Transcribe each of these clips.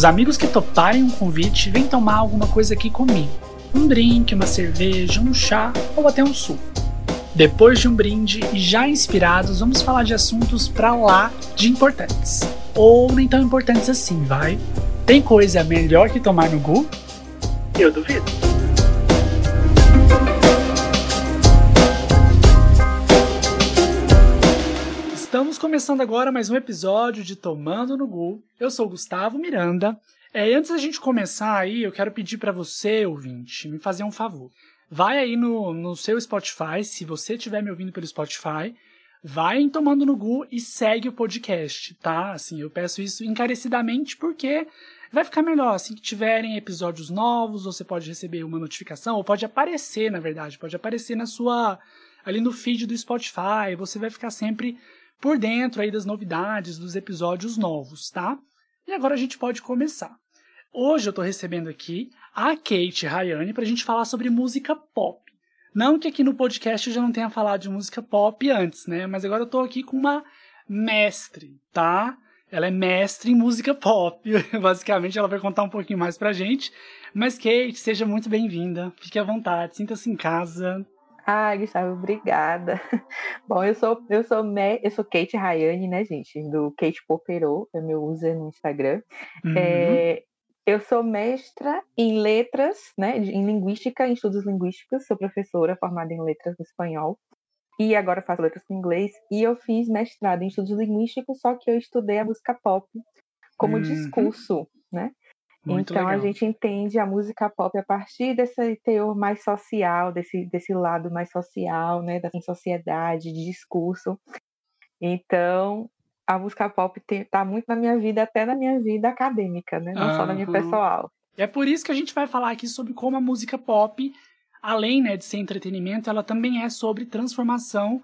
Os amigos que toparem um convite vêm tomar alguma coisa aqui comigo. Um drink, uma cerveja, um chá ou até um suco. Depois de um brinde e já inspirados, vamos falar de assuntos pra lá de importantes. Ou nem tão importantes assim, vai? Tem coisa melhor que tomar no Gu? Eu duvido. Começando agora mais um episódio de Tomando no Gu. Eu sou Gustavo Miranda. É, antes da gente começar aí, eu quero pedir para você, ouvinte, me fazer um favor. Vai aí no, no seu Spotify, se você estiver me ouvindo pelo Spotify, vai em Tomando no Gu e segue o podcast, tá? Assim, eu peço isso encarecidamente porque vai ficar melhor. Assim que tiverem episódios novos, você pode receber uma notificação, ou pode aparecer, na verdade, pode aparecer na sua. ali no feed do Spotify. Você vai ficar sempre por dentro aí das novidades, dos episódios novos, tá? E agora a gente pode começar. Hoje eu tô recebendo aqui a Kate Rayane pra gente falar sobre música pop. Não que aqui no podcast eu já não tenha falado de música pop antes, né? Mas agora eu tô aqui com uma mestre, tá? Ela é mestre em música pop. Basicamente, ela vai contar um pouquinho mais pra gente. Mas, Kate, seja muito bem-vinda. Fique à vontade, sinta-se em casa. Ah, Gustavo, obrigada. Bom, eu sou eu sou me, eu sou Kate Rayane, né, gente? Do Kate Popero, é meu user no Instagram. Uhum. É, eu sou mestra em letras, né, em linguística, em estudos linguísticos. Sou professora formada em letras no espanhol e agora faço letras em inglês. E eu fiz mestrado em estudos linguísticos, só que eu estudei a música pop como Uhum. discurso, né? Muito então legal. a gente entende a música pop a partir desse teor mais social, desse, desse lado mais social, né, da sociedade, de discurso. Então a música pop está muito na minha vida, até na minha vida acadêmica, né, não só na minha pessoal. É por isso que a gente vai falar aqui sobre como a música pop, além né, de ser entretenimento, ela também é sobre transformação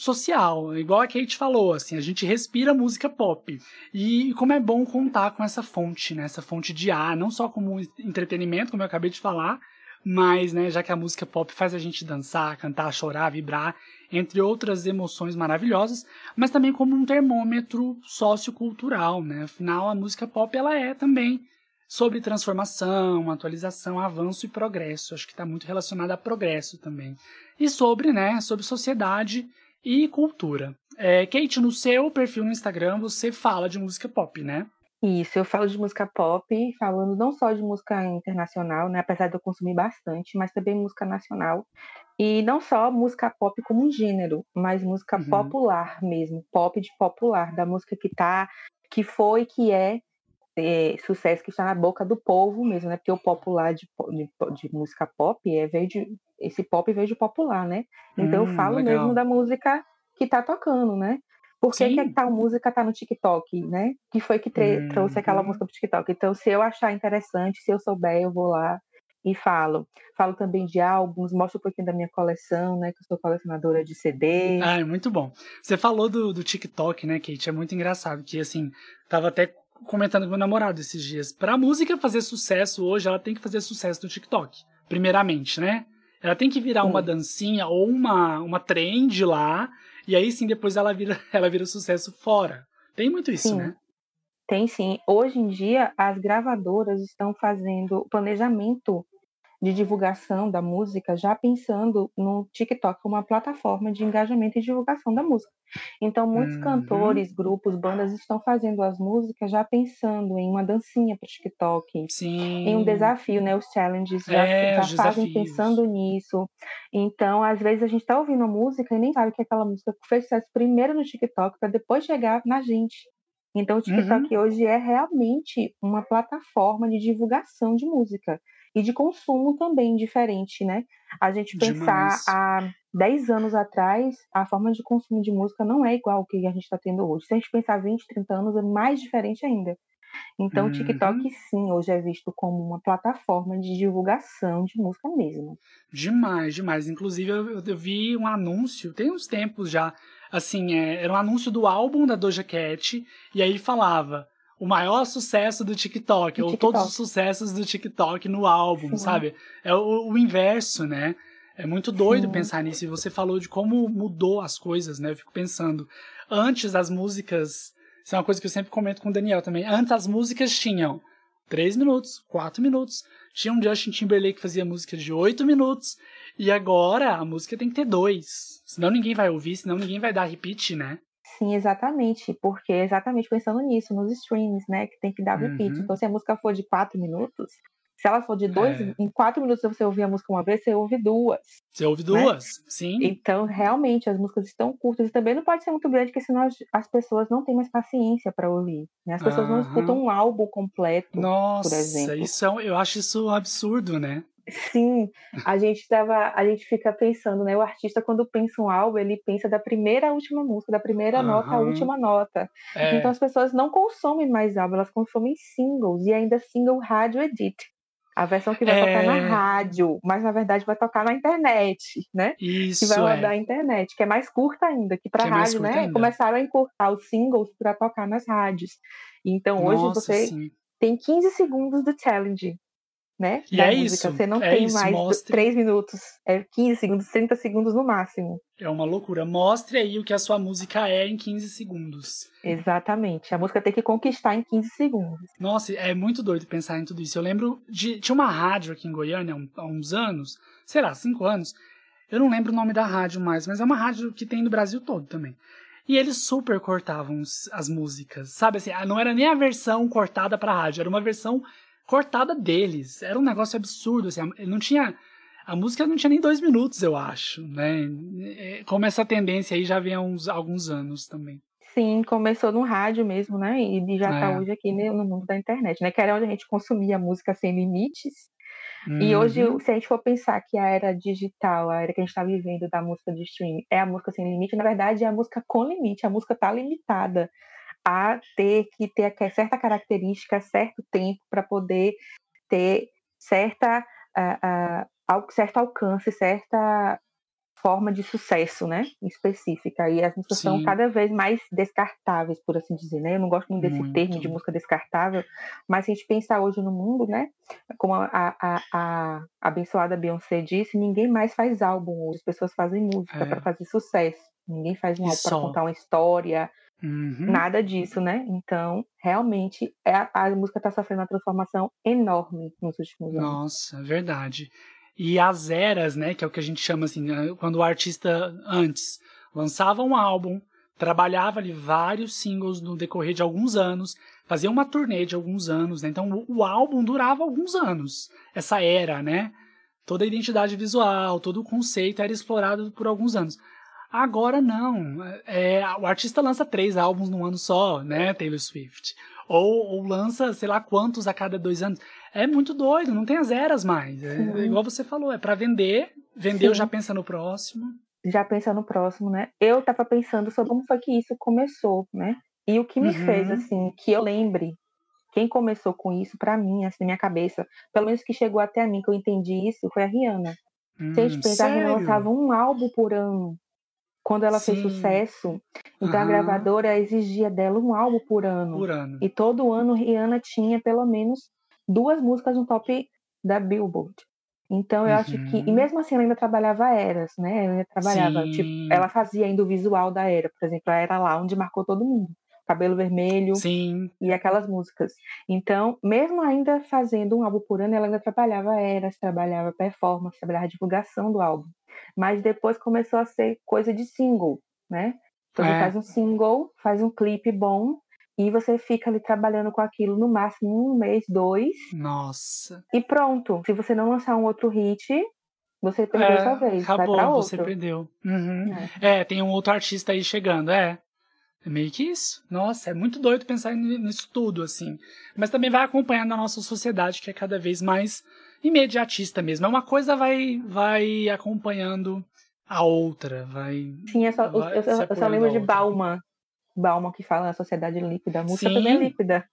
social. Igual a Kate falou, assim, a gente respira música pop. E como é bom contar com essa fonte, né? Essa fonte de ar, não só como entretenimento, como eu acabei de falar, mas, né, já que a música pop faz a gente dançar, cantar, chorar, vibrar, entre outras emoções maravilhosas, mas também como um termômetro sociocultural, né? Afinal, a música pop ela é também sobre transformação, atualização, avanço e progresso. Acho que está muito relacionado a progresso também. E sobre, né, sobre sociedade e cultura. É, Kate, no seu perfil no Instagram você fala de música pop, né? Isso, eu falo de música pop, falando não só de música internacional, né, apesar de eu consumir bastante, mas também música nacional. E não só música pop como um gênero, mas música Uhum. popular mesmo, pop de popular, da música que tá, que foi, que é, é, sucesso que está na boca do povo mesmo, né? Porque o popular de, de, de música pop é veio de esse pop veio de popular, né? Então Hum, eu falo legal. mesmo da música que tá tocando, né? Por que, que tal música tá no TikTok, né? Que foi que tre- trouxe aquela Uhum. música pro TikTok. Então, se eu achar interessante, se eu souber, eu vou lá e falo. Falo também de álbuns, mostro um pouquinho da minha coleção, né? Que eu sou colecionadora de CD. Ah, é muito bom. Você falou do, do TikTok, né, Kate? É muito engraçado, que assim, tava até comentando com meu namorado esses dias. Pra música fazer sucesso hoje, ela tem que fazer sucesso no TikTok, primeiramente, né? Ela tem que virar uma dancinha ou uma, uma trend lá, e aí sim depois ela vira, ela vira sucesso fora. Tem muito isso, Sim. né? Tem sim. Hoje em dia, as gravadoras estão fazendo planejamento de divulgação da música já pensando no TikTok como uma plataforma de engajamento e divulgação da música. Então, muitos Uhum. cantores, grupos, bandas estão fazendo as músicas já pensando em uma dancinha para o TikTok, Sim. em um desafio, né? Os challenges já, É, já os fazem desafios. pensando nisso. Então, às vezes a gente está ouvindo a música e nem sabe que aquela música fez sucesso primeiro no TikTok para depois chegar na gente. Então, o TikTok Uhum. hoje é realmente uma plataforma de divulgação de música e de consumo também diferente, né? A gente pensar Demais. há 10 anos atrás, a forma de consumo de música não é igual ao que a gente está tendo hoje. Se a gente pensar 20, 30 anos, é mais diferente ainda. Então, o TikTok, Uhum. sim, hoje é visto como uma plataforma de divulgação de música mesmo. Demais, demais. Inclusive, eu, eu- vi um anúncio, tem uns tempos já, assim, é, era um anúncio do álbum da Doja Cat, e aí falava o maior sucesso do TikTok, Do ou TikTok. todos os sucessos do TikTok no álbum, Sim. sabe? É o, o inverso, né? É muito doido Sim. pensar nisso. E você falou de como mudou as coisas, né? Eu fico pensando, antes as músicas. Isso é uma coisa que eu sempre comento com o Daniel também. Antes as músicas tinham três minutos, quatro minutos. Tinha um Justin Timberlake que fazia música de oito minutos. E agora a música tem que ter dois. Senão ninguém vai ouvir, senão ninguém vai dar repeat, né? Sim, exatamente. Porque é exatamente pensando nisso, nos streams, né? Que tem que dar repeat. Uhum. Então, se a música for de quatro minutos, se ela for de dois, É. em quatro minutos você ouvir a música uma vez, você ouve duas. Você ouve duas, sim. Então, realmente, as músicas estão curtas e também não pode ser muito grande, porque senão as, as pessoas não têm mais paciência para ouvir. né? As pessoas não Aham. escutam um álbum completo. Nossa, exemplo. isso é, eu acho isso um absurdo, né? Sim, a gente tava, a gente fica pensando, né? O artista, quando pensa um álbum, ele pensa da primeira à última música, da primeira nota à última nota. É, Então as pessoas não consomem mais álbum, elas consomem singles e ainda single rádio edit. A versão que vai tocar É. na rádio, mas na verdade vai tocar na internet, né? que isso vai é. rodar na internet, que é mais curta ainda, que para Que é rádio, curta né? ainda. Começaram a encurtar os singles para tocar nas rádios. Então hoje Nossa, você sim. tem 15 segundos do challenge, né? E da é música. isso, Você não é tem isso, mais mostre. 3 minutos, é 15 segundos, 30 segundos no máximo. É uma loucura. Mostre aí o que a sua música é em 15 segundos. Exatamente. A música tem que conquistar em 15 segundos. Nossa, é muito doido pensar em tudo isso. Eu lembro de. Tinha uma rádio aqui em Goiânia há uns anos, sei lá, cinco anos. Eu não lembro o nome da rádio mais, mas é uma rádio que tem no Brasil todo também. E eles super cortavam as músicas, sabe assim? ah, Não era nem a versão cortada pra rádio, era uma versão cortada deles. Era um negócio absurdo, assim. a- Não tinha. A música não tinha nem dois minutos, eu acho, né? É, Como essa tendência aí já vem há uns, alguns anos também. Sim, começou no rádio mesmo, né? E já É. tá hoje aqui no mundo da internet, né? Que era onde a gente consumia música sem limites. E hoje, Uhum. se a gente for pensar que a era digital, a era que a gente está vivendo da música de streaming, é a música sem limite, na verdade é a música com limite. A música está limitada a ter que ter certa característica, certo tempo para poder ter certa, ah, al- certo alcance, certa forma de sucesso, né? Específica. E as músicas são Sim. cada vez mais descartáveis, por assim dizer, né? Eu não gosto muito desse Muito. termo de música descartável, mas se a gente pensar hoje no mundo, né? Como a, a, a abençoada Beyoncé disse, ninguém mais faz álbum hoje. As pessoas fazem música É. para fazer sucesso. Ninguém faz um álbum para contar uma história, Uhum. nada disso, né? Então, realmente, é, a, a música está sofrendo uma transformação enorme nos últimos anos. Nossa, verdade. E as eras, né, que é o que a gente chama assim, né, quando o artista antes lançava um álbum, trabalhava ali vários singles no decorrer de alguns anos, fazia uma turnê de alguns anos, né? Então o, o álbum durava alguns anos. Essa era, né? Toda a identidade visual, todo o conceito era explorado por alguns anos. Agora não. É, o artista lança três álbuns num ano só, né, Taylor Swift. Ou, ou lança, sei lá quantos a cada dois anos. É muito doido, não tem as eras mais. É, igual você falou, é pra vender. Vendeu, Sim. já pensa no próximo. Já pensa no próximo, né? Eu tava pensando sobre como foi que isso começou, né? E o que me Uhum. fez, assim, que eu lembre quem começou com isso, pra mim, assim, na minha cabeça, pelo menos que chegou até a mim, que eu entendi isso, foi a Rihanna. Se a gente Hum, pensar, a Rihanna lançava um álbum por ano. Quando ela fez Sim. sucesso, então a gravadora exigia dela um álbum por ano. Por ano. E todo ano Rihanna tinha pelo menos duas músicas no top da Billboard. Então eu acho que. E Uhum. mesmo assim ela ainda trabalhava eras, né? Ela ainda trabalhava. Sim. Tipo, ela fazia ainda o visual da era. Por exemplo, a era lá onde marcou todo mundo. Cabelo vermelho Sim, e aquelas músicas. Então, mesmo ainda fazendo um álbum por ano, ela ainda trabalhava eras, trabalhava performance, trabalhava divulgação do álbum. Mas depois começou a ser coisa de single, né? Então você É. faz um single, faz um clipe bom e você fica ali trabalhando com aquilo no máximo um mês, dois nossa. e pronto. Se você não lançar um outro hit, você perdeu É, sua vez, acabou, você perdeu. Uhum. É. É, tem um outro artista aí chegando, é. É meio que isso. Nossa, é muito doido pensar ni- nisso tudo, assim. Mas também vai acompanhando a nossa sociedade, que é cada vez mais imediatista mesmo. É uma coisa vai, vai acompanhando a outra, vai. Sim, eu só, eu- vai eu, se eu só lembro de. Bauman. Bauman que fala na sociedade líquida. A música Sim. também é líquida.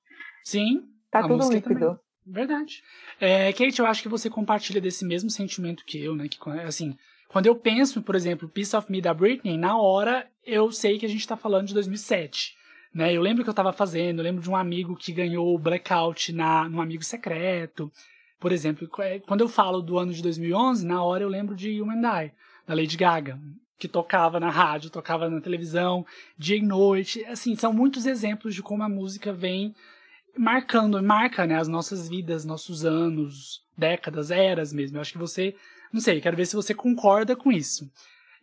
Sim, Tá tudo líquido. também. Verdade. É, Kate, eu acho que você compartilha desse mesmo sentimento que eu, né? Que, assim, quando eu penso, por exemplo, Piece of Me da Britney, na hora eu sei que a gente tá falando de 2007. Né? Eu lembro que eu tava fazendo, eu lembro de um amigo que ganhou o Blackout na, num amigo secreto. Por exemplo, é, quando eu falo do ano de 2011, na hora eu lembro de You and da Lady Gaga, que tocava na rádio, tocava na televisão, dia e noite. Assim, são muitos exemplos de como a música vem marcando, marca, né, as nossas vidas, nossos anos, décadas, eras mesmo. Eu acho que você, não sei, quero ver se você concorda com isso.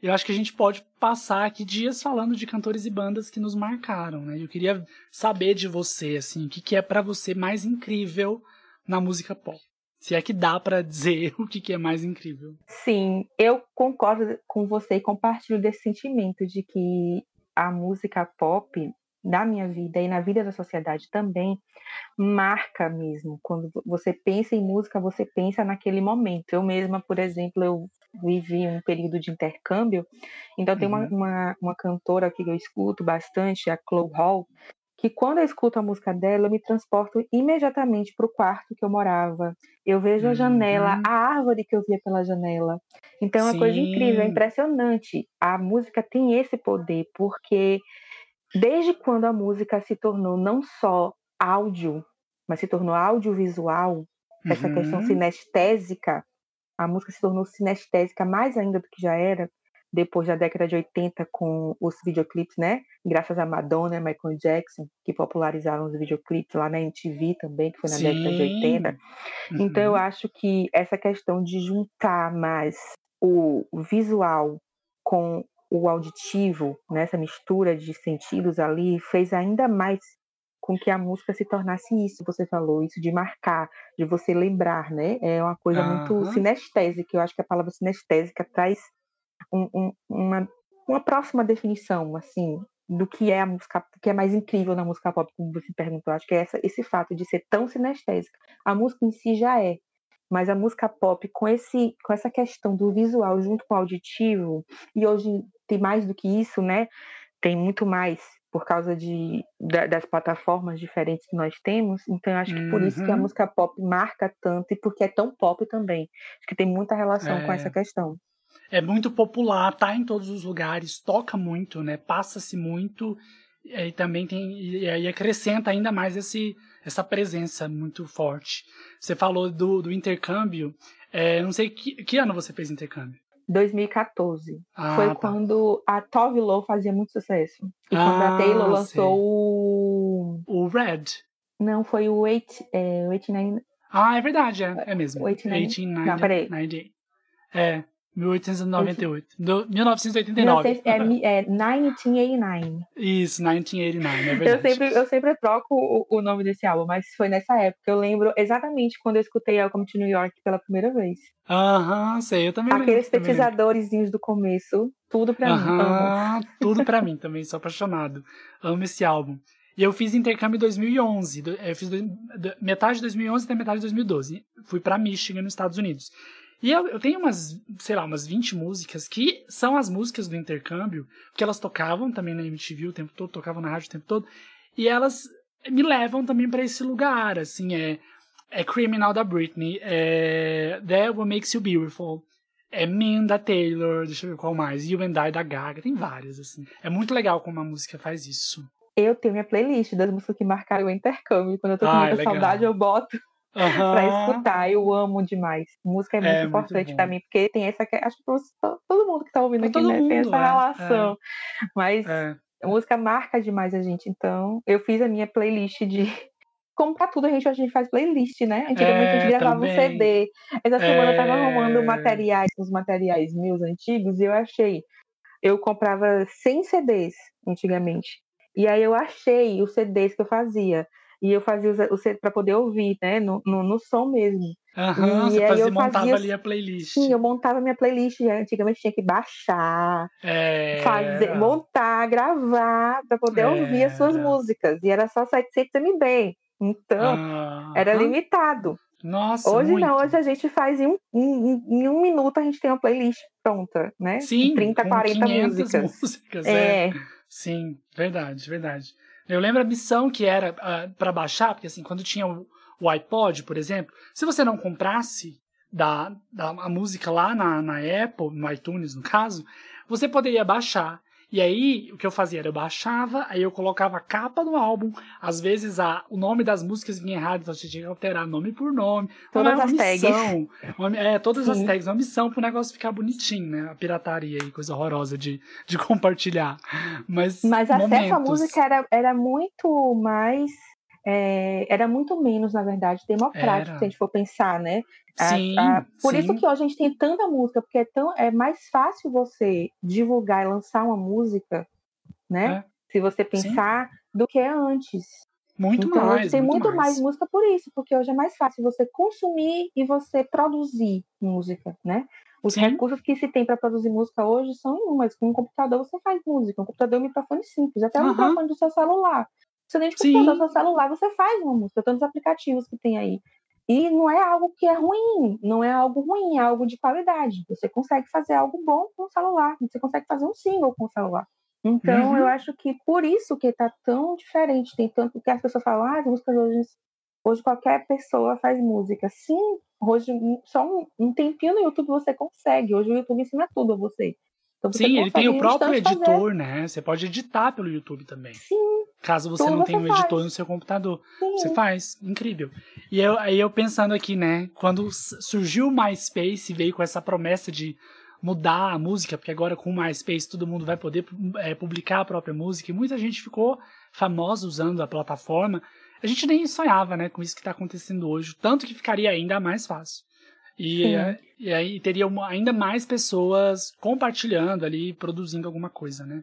Eu acho que a gente pode passar aqui dias falando de cantores e bandas que nos marcaram, né? Eu queria saber de você, assim, o que, que é para você mais incrível na música pop. Se é que dá para dizer o que, que é mais incrível. Sim, eu concordo com você e compartilho desse sentimento de que a música pop na minha vida e na vida da sociedade também marca mesmo. Quando você pensa em música, você pensa naquele momento. Eu mesma, por exemplo, eu vivi um período de intercâmbio, então uhum. tem uma, uhum. uma, uma, cantora que eu escuto bastante, a Chloe Hall, que quando eu escuto a música dela, eu me transporto imediatamente para o quarto que eu morava. Eu vejo a janela, uhum. a árvore que eu via pela janela. Então é uma coisa incrível, é impressionante. A música tem esse poder, porque Desde quando a música se tornou não só áudio, mas se tornou audiovisual, uhum. essa questão uhum. sinestésica, a música se tornou sinestésica mais ainda do que já era depois da década de 80 com os videoclipes, né? Graças a Madonna e Michael Jackson, que popularizaram os videoclipes lá na MTV também, que foi na Sim. década de 80. Uhum. Então eu uhum. acho que essa questão de juntar mais o visual com o auditivo, nessa né, mistura de sentidos ali, fez ainda mais com que a música se tornasse isso, você falou, isso de marcar, de você lembrar, né? É uma coisa uhum. muito sinestésica, eu acho que a palavra sinestésica traz um, um, uma, uma próxima definição, assim, do que é a música, do que é mais incrível na música pop, como você perguntou. Acho que é essa, esse fato de ser tão sinestésica. A música em si já é, mas a música pop com esse com essa questão do visual junto com o auditivo e hoje tem mais do que isso, né? Tem muito mais por causa de, das plataformas diferentes que nós temos. Então, acho que uhum. por isso que a uhum. música pop marca tanto e porque é tão pop também. Acho que tem muita relação é. com essa questão. É muito popular, tá em todos os lugares, toca muito, né? Passa-se muito e também tem e aí acrescenta ainda mais esse essa presença muito forte. Você falou do, do intercâmbio. É, não sei que, que ano você fez intercâmbio. 2014. Ah, Foi tá. quando a Tove Lo fazia muito sucesso. E ah, quando a ah, Taylor lançou o. O Red. Não, foi o 8, é, 89. Ah, é verdade, é, é mesmo. 89. Não, peraí. É. 1898. Do, 1989. é, é 1989. Isso, 1989, é verdade. Eu sempre, eu sempre troco o, o, nome desse álbum, mas foi nessa época. Eu lembro exatamente quando eu escutei Welcome to New York pela primeira vez. Aham, sei, eu também Aqueles petizadores do começo, tudo pra mim. tudo pra mim também, sou apaixonado. Amo esse álbum. E eu fiz intercâmbio em 2011. Eu fiz metade de 2011 até metade de 2012. Fui para Michigan, nos Estados Unidos. E eu, eu, tenho umas, sei lá, umas 20 músicas que são as músicas do intercâmbio, que elas tocavam também na MTV o tempo todo, tocavam na rádio o tempo todo, e elas me levam também para esse lugar, assim, é, é Criminal da Britney, é That What Makes You Beautiful, é Mean da Taylor, deixa eu ver qual mais, You and I da Gaga, tem várias, assim. É muito legal como a música faz isso. Eu tenho minha playlist das músicas que marcaram o intercâmbio, quando eu tô com ah, muita legal. saudade eu boto uhum. para escutar. Eu amo demais. Música é muito é, importante para mim, porque tem essa. Acho que todo mundo que tá ouvindo aqui, né, mundo, tem essa é, relação. É. Mas a música marca demais a gente. Então, eu fiz a minha playlist de. Como pra tudo, a gente, a gente faz playlist, né? Antigamente a gente é, gravava também. um CD. Essa semana eu tava arrumando materiais, os materiais meus antigos, e eu achei. Eu comprava 100 CDs antigamente. E aí eu achei os CDs que eu fazia. E eu fazia o CD para poder ouvir, né? No, no, no som mesmo. Aham, e você fazia, eu montava fazia, ali a playlist. Sim, eu montava minha playlist. Antigamente tinha que baixar, é... fazer, montar, gravar para poder é... ouvir as suas músicas. E era só 700 MB. Então, ah, era limitado. Nossa, hoje muito. não, hoje a gente faz em um, em, em, um minuto a gente tem uma playlist pronta, né? Sim, 30, 40 músicas. músicas é. é. Sim, verdade, verdade. Eu lembro a missão que era uh, ah, para baixar, porque assim, quando tinha o, o, iPod, por exemplo, se você não comprasse da, da, a música lá na, na Apple, no iTunes no caso, você poderia baixar. E aí, o que eu fazia era eu baixava, aí eu colocava a capa do álbum, às vezes a, o nome das músicas vinha errado, então você tinha que alterar nome por nome. Todas as tags. Uma, é, todas Sim. as tags, uma missão pro negócio ficar bonitinho, né? A pirataria aí, coisa horrorosa de, de compartilhar. Mas, Mas acesso à música era, era muito mais é, era muito menos, na verdade, democrático, Era. se a gente for pensar, né? A- Sim, a- por sim. isso que hoje a gente tem tanta música, porque é, tão, é mais fácil você divulgar e lançar uma música, né? Se você pensar, do que antes. Muito então, mais. hoje tem muito, mais. mais música por isso, porque hoje é mais fácil você consumir e você produzir música, né? Os Sim. recursos que se tem para produzir música hoje são inúmeros. Com um computador você faz música, um computador é um microfone simples, até o Aham. microfone do seu celular. Você nem de Sim. computador, do seu celular, você faz uma música, tantos aplicativos que tem aí. E não é algo que é ruim, não é algo ruim, é algo de qualidade. Você consegue fazer algo bom com o celular, você consegue fazer um single com o celular. Então, Uhum. eu acho que por isso que tá tão diferente. Tem tanto que as pessoas falam, ah, as músicas hoje, hoje qualquer pessoa faz música. Sim, hoje um- só um, um tempinho no YouTube você consegue. Hoje o YouTube ensina tudo a você. Então, Sim, ele tem o próprio instante fazer. editor, né? Você pode editar pelo YouTube também. Sim, Caso você Tudo não tenha um faz. editor no seu computador. sim. Você faz, incrível. E eu, aí eu pensando aqui, né? Quando surgiu o MySpace, veio com essa promessa de mudar a música, porque agora com o MySpace todo mundo vai poder é, publicar a própria música, e muita gente ficou famosa usando a plataforma. A gente nem sonhava, né, com isso que está acontecendo hoje, tanto que ficaria ainda mais fácil. E, é, e aí teria uma- ainda mais pessoas compartilhando ali, produzindo alguma coisa, né?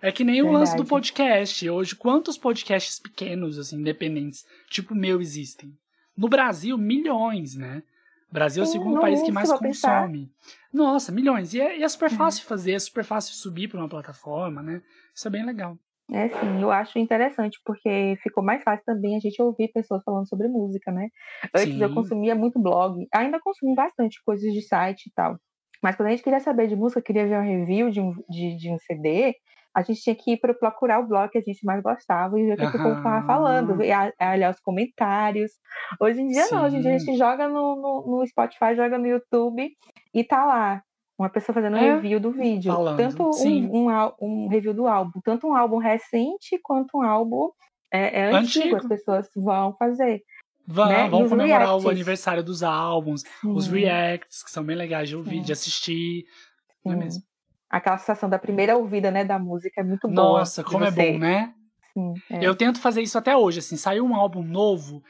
É que nem o lance do Verdade. podcast. Hoje, quantos podcasts pequenos, assim, independentes, tipo o meu, existem? No Brasil, milhões, né? O Brasil é o segundo país que mais pensar. consome. Nossa, milhões. E é, e é super Uhum. fácil fazer, é super fácil subir para uma plataforma, né? Isso é bem legal. É sim, eu acho interessante, porque ficou mais fácil também a gente ouvir pessoas falando sobre música, né? Antes eu Sim. consumia muito blog, ainda consumo bastante coisas de site e tal. Mas quando a gente queria saber de música, queria ver um review de um, de, de um CD, a gente tinha que ir para procurar o blog que a gente mais gostava e ver o que, que o povo estava falando, e a- a olhar os comentários. Hoje em dia não, hoje em dia a Sim. gente joga no, no, no Spotify, joga no YouTube e tá lá. Uma pessoa fazendo É, review do vídeo. falando, Tanto um, um, um review do álbum, tanto um álbum recente quanto um álbum é, é antigo, Antigo. as pessoas vão fazer. Vão, Né? Vão comemorar o reacts? aniversário dos álbuns, os reacts, que são bem legais de ouvir, Sim. de assistir. Não é mesmo? Aquela sensação da primeira ouvida, né, da música é muito boa. Nossa, como é bom, né? Sim, é. Eu tento fazer isso até hoje, assim, saiu um álbum novo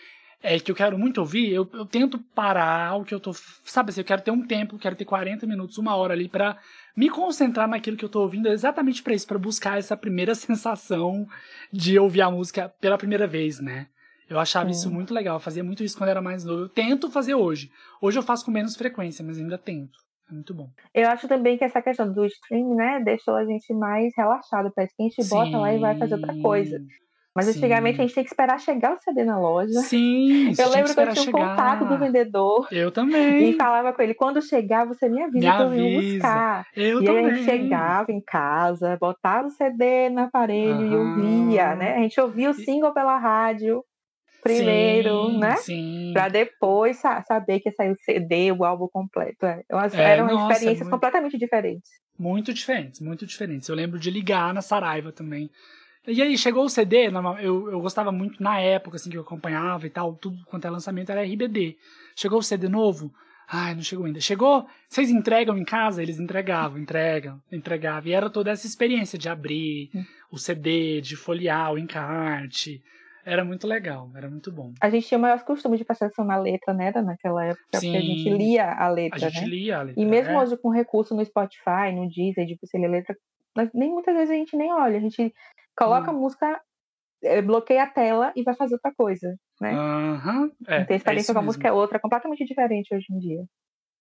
é, que eu quero muito ouvir, eu, eu tento parar o que eu tô, sabe assim, eu quero ter um tempo, quero ter 40 minutos, uma hora ali pra me concentrar naquilo que eu tô ouvindo, exatamente pra isso, pra buscar essa primeira sensação de ouvir a música pela primeira vez, né? Eu achava Sim. isso muito legal, eu fazia muito isso quando era mais novo. Eu tento fazer hoje. Hoje eu faço com menos frequência, mas ainda tento. É muito bom. Eu acho também que essa questão do stream, né, deixou a gente mais relaxado. Parece que a gente bota lá e vai fazer outra coisa. Mas Sim. antigamente a gente tem que esperar chegar o CD na loja. Sim, Eu lembro que eu esperar tinha um chegar. contato do vendedor Eu e também. falava com ele, quando chegar, você me avisa Me que eu avisa. buscar. Eu e aí também. a gente chegava em casa, botava o CD no aparelho e Aham. ouvia, né? A gente ouvia o single pela rádio primeiro, sim, né? Sim. Pra depois sa- saber que ia sair o CD, o álbum completo. É, É, eram nossa, experiências muito- completamente diferentes. Muito diferentes, muito diferentes. Eu lembro de ligar na Saraiva também. E aí, chegou o CD, eu, eu gostava muito na época, assim, que eu acompanhava e tal, tudo quanto é lançamento era RBD. Chegou o CD novo? Ai, não chegou ainda. Chegou? Vocês entregam em casa? Eles entregavam, entregam, entregavam. E era toda essa experiência de abrir Hum. o CD, de folhear o encarte. Era muito legal, era muito bom. A gente tinha o maior costume de prestar atenção na letra, né? Naquela época, porque a gente Sim. lia a A letra, gente né? lia a letra. E mesmo é. hoje com recurso no Spotify, no Deezer, de você ler letra, nós- nem muitas vezes a gente nem olha. A gente coloca a Hum. música, eh, bloqueia a tela e vai fazer outra coisa, né? Aham, é, Não tem é experiência isso com a música é outra, completamente diferente hoje em dia.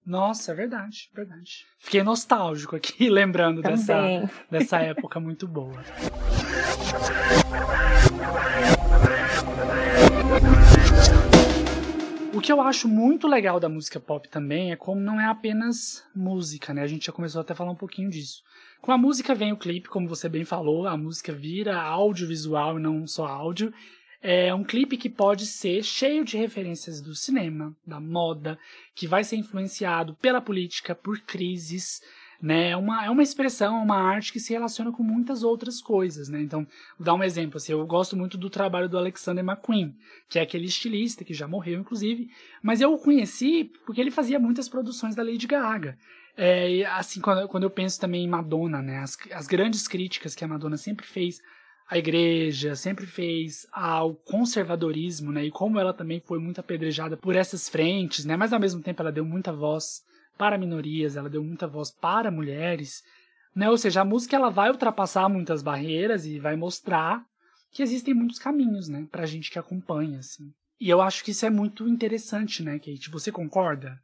Nossa, é verdade, verdade. Fiquei nostálgico aqui, lembrando dessa, dessa época muito boa. O que eu acho muito legal da música pop também é como não é apenas música, né? A gente já começou até a falar um pouquinho disso. Com a música vem o clipe, como você bem falou, a música vira audiovisual e não só áudio. É um clipe que pode ser cheio de referências do cinema, da moda, que vai ser influenciado pela política, por crises, né? É uma, é uma expressão, é uma arte que se relaciona com muitas outras coisas, né? Então, vou dar um exemplo, assim, eu gosto muito do trabalho do Alexander McQueen, que é aquele estilista que já morreu, inclusive, mas eu o conheci porque ele fazia muitas produções da Lady Gaga. É, assim, quando, quando eu penso também em Madonna, né? As, as grandes críticas que a Madonna sempre fez a igreja, sempre fez ao conservadorismo, né? E como ela também foi muito apedrejada por essas frentes, né? Mas ao mesmo tempo ela deu muita voz para minorias, ela deu muita voz para mulheres, né? Ou seja, a música ela vai ultrapassar muitas barreiras e vai mostrar que existem muitos caminhos, né, pra gente que acompanha, assim. E eu acho que isso é muito interessante, né, Kate? Você concorda?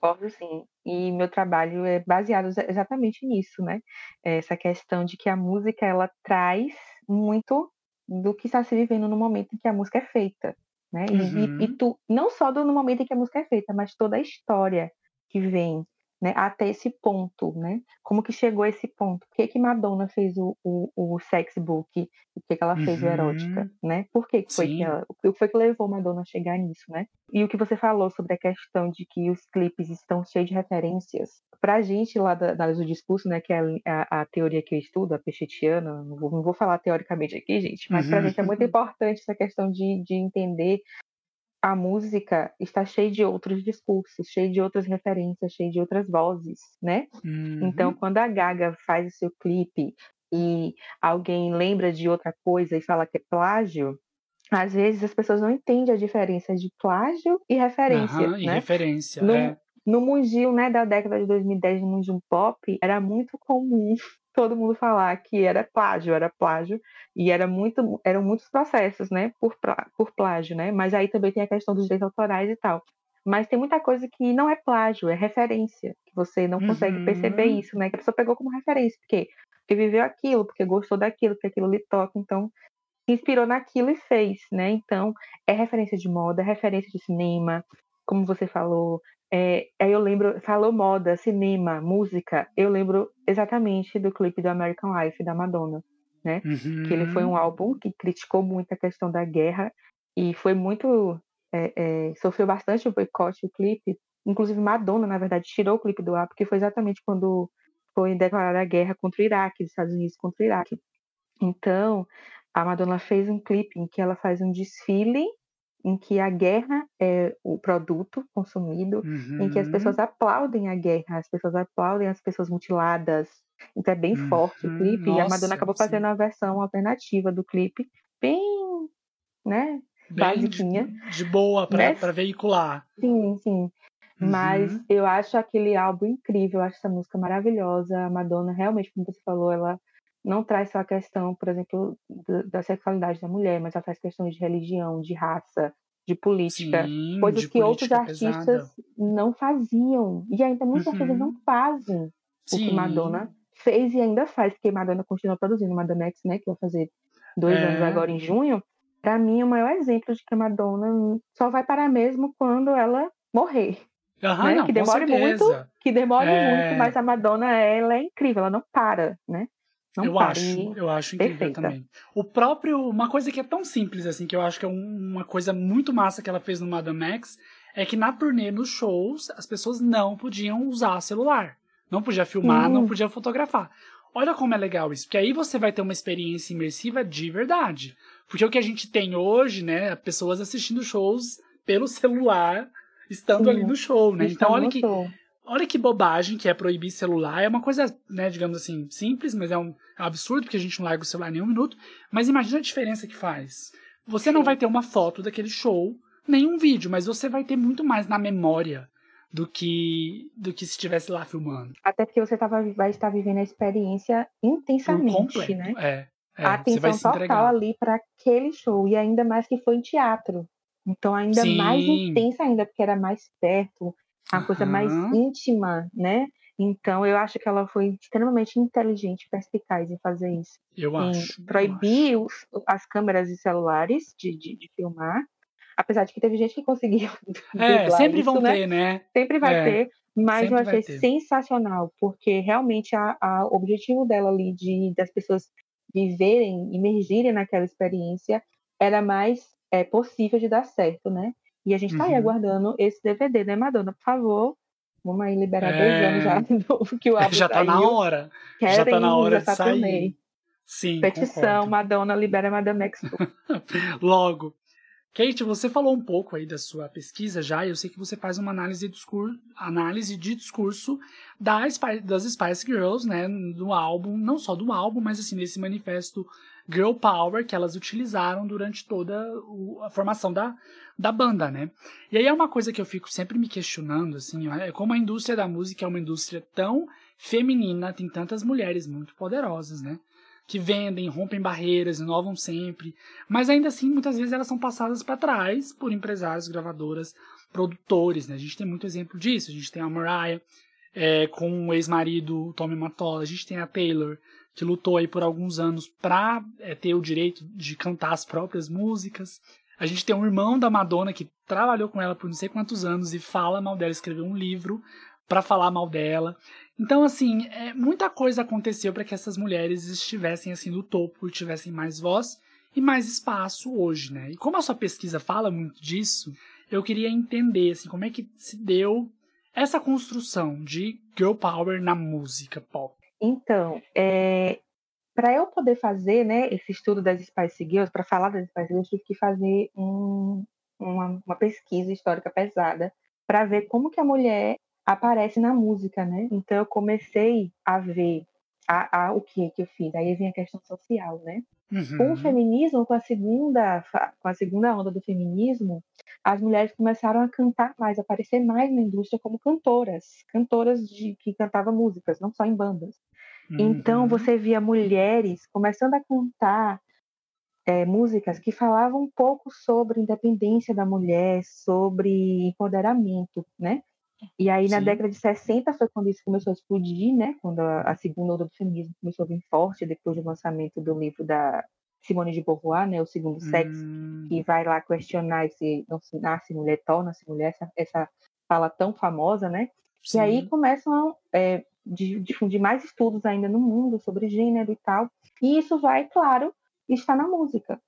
Concordo, sim. E meu trabalho é baseado exatamente nisso, né? Essa questão de que a música, ela traz muito do que está se vivendo no momento em que a música é feita, né? Uhum. E, e, tu, não só do, no momento em que a música é feita, mas toda a história que vem né, até esse ponto, né? Como que chegou a esse ponto? Por que, que Madonna fez o, o, o sex book? Por que, que ela fez uhum. o erótica, né? Por que, que foi que ela, o que foi que levou Madonna a chegar nisso, né? E o que você falou sobre a questão de que os clipes estão cheios de referências. Pra gente lá da análise do discurso, né, que é a, a, teoria que eu estudo, a pechetiana, não vou, não vou falar teoricamente aqui, gente, mas uhum. pra gente é muito importante essa questão de, de entender a música está cheia de outros discursos, cheia de outras referências, cheia de outras vozes, né? Uhum. Então, quando a Gaga faz o seu clipe e alguém lembra de outra coisa e fala que é plágio, às vezes as pessoas não entendem a diferença de plágio e referência, uhum, e né? referência, no, é. No mundinho, né, da década de 2010, no mundinho pop, era muito comum todo mundo falar que era plágio, era plágio, e era muito, eram muitos processos, né, por, por plágio, né, mas aí também tem a questão dos direitos autorais e tal. Mas tem muita coisa que não é plágio, é referência, que você não consegue perceber uhum. isso, né, que a pessoa pegou como referência, porque, porque viveu aquilo, porque gostou daquilo, porque aquilo lhe toca, então se inspirou naquilo e fez, né, então é referência de moda, é referência de cinema, como você falou, é, aí eu lembro, falou moda, cinema, música, eu lembro exatamente do clipe do American Life da Madonna, né? Uhum. Que ele foi um álbum que criticou muito a questão da guerra e foi muito é, é, sofreu bastante o boicote o clipe. Inclusive Madonna, na verdade, tirou o clipe do ar porque foi exatamente quando foi declarada a guerra contra o Iraque, os Estados Unidos contra o Iraque. Então, a Madonna fez um clipe em que ela faz um desfile em que a guerra é o produto consumido, uhum. em que as pessoas uhum. aplaudem a guerra, as pessoas aplaudem as pessoas mutiladas. Então é bem uhum. forte o clipe. Nossa, e a Madonna acabou fazendo sim. uma versão alternativa do clipe, bem, né, bem basiquinha. De, de boa para né? veicular. Sim, sim. Uhum. Mas eu acho aquele álbum incrível, eu acho essa música maravilhosa. A Madonna, realmente, como você falou, ela não traz só a questão, por exemplo, da sexualidade da mulher, mas ela traz questões de religião, de raça, de política, Sim, coisas de que outros artistas pesada. não faziam. E ainda muitos uhum. artistas não fazem Sim. o que Madonna fez e ainda faz, porque Madonna continua produzindo Madonna X, né, que vai fazer dois é. anos agora em junho. Para mim, é o maior exemplo de que a Madonna só vai parar mesmo quando ela morrer. Uhum, né? não, que demore muito, que demore é... muito, mas a Madonna ela é incrível, ela não para, né? Não eu acho, eu acho incrível Perfeita. também. O próprio, uma coisa que é tão simples assim, que eu acho que é uma coisa muito massa que ela fez no Madame X, é que na turnê, nos shows, as pessoas não podiam usar celular. Não podia filmar, não podia fotografar. Olha como é legal isso, porque aí você vai ter uma experiência imersiva de verdade. Porque o que a gente tem hoje, né, pessoas assistindo shows pelo celular, estando ali no show, né? então olha que show. Olha que bobagem que é proibir celular. É uma coisa, né, digamos assim, simples, mas é um absurdo porque a gente não larga o celular nem um minuto. Mas imagina a diferença que faz. Você não vai ter uma foto daquele show, nem um vídeo, mas você vai ter muito mais na memória do que do que se estivesse lá filmando. Até porque você tava, vai estar vivendo a experiência intensamente, né? É, é, a atenção total ali para aquele show e ainda mais que foi em teatro. Então ainda Sim. mais intensa ainda porque era mais perto, a coisa uhum. mais íntima, né? Então, eu acho que ela foi extremamente inteligente e perspicaz em fazer isso. Eu acho. proibir eu acho. Os, as câmeras e celulares de, de, de, filmar. Apesar de que teve gente que conseguiu. É, sempre isso, vão né? ter, né? Sempre vai é, ter. Mas eu achei sensacional, porque realmente a, a, o objetivo dela ali de das pessoas viverem, imergirem naquela experiência, era mais é, possível de dar certo, né? E a gente está uhum. aí aguardando esse DVD, né, Madonna? Por favor, vamos aí liberar é... dois anos já de novo que o álbum Já tá saiu. na hora. Querem, já tá na hora já de sair. Sim, Petição, concordo. Madonna libera Madame X. Logo. Kate, você falou um pouco aí da sua pesquisa já, e eu sei que você faz uma análise de discurso, análise de discurso das, das Spice Girls, né, do álbum, não só do álbum, mas assim, nesse manifesto Girl Power que elas utilizaram durante toda a formação da, da banda, né? E aí é uma coisa que eu fico sempre me questionando, assim, é como a indústria da música é uma indústria tão feminina, tem tantas mulheres muito poderosas, né? que vendem, rompem barreiras, inovam sempre, mas ainda assim muitas vezes elas são passadas para trás por empresários, gravadoras, produtores. Né? A gente tem muito exemplo disso. A gente tem a Mariah é, com o ex-marido Tommy Mottola, a gente tem a Taylor que lutou aí por alguns anos para é, ter o direito de cantar as próprias músicas. A gente tem um irmão da Madonna que trabalhou com ela por não sei quantos anos e fala mal dela, escreveu um livro para falar mal dela. Então, assim, é, muita coisa aconteceu para que essas mulheres estivessem assim no topo, tivessem mais voz e mais espaço hoje, né? E como a sua pesquisa fala muito disso, eu queria entender assim, como é que se deu essa construção de girl power na música pop. Então, é, para eu poder fazer, né, esse estudo das Spice Girls, para falar das Spice Girls, eu tive que fazer um, uma, uma pesquisa histórica pesada para ver como que a mulher aparece na música, né? Então eu comecei a ver a, a, o que que eu fiz. Aí vem a questão social, né? Uhum. Com o feminismo, com a segunda com a segunda onda do feminismo, as mulheres começaram a cantar mais, a aparecer mais na indústria como cantoras, cantoras de que cantavam músicas, não só em bandas. Então, uhum. Então você via mulheres começando a cantar é, músicas que falavam um pouco sobre independência da mulher, sobre empoderamento, né? E aí, na Sim. década de 60, foi quando isso começou a explodir, né? Quando a, a segunda onda do feminismo começou a vir forte, depois do lançamento do livro da Simone de Beauvoir, né? O Segundo Sexo, hum. que vai lá questionar se não se nasce mulher, torna-se mulher, essa, essa fala tão famosa, né? Sim. E aí começam a é, difundir mais estudos ainda no mundo sobre gênero e tal. E isso vai, claro, estar na música.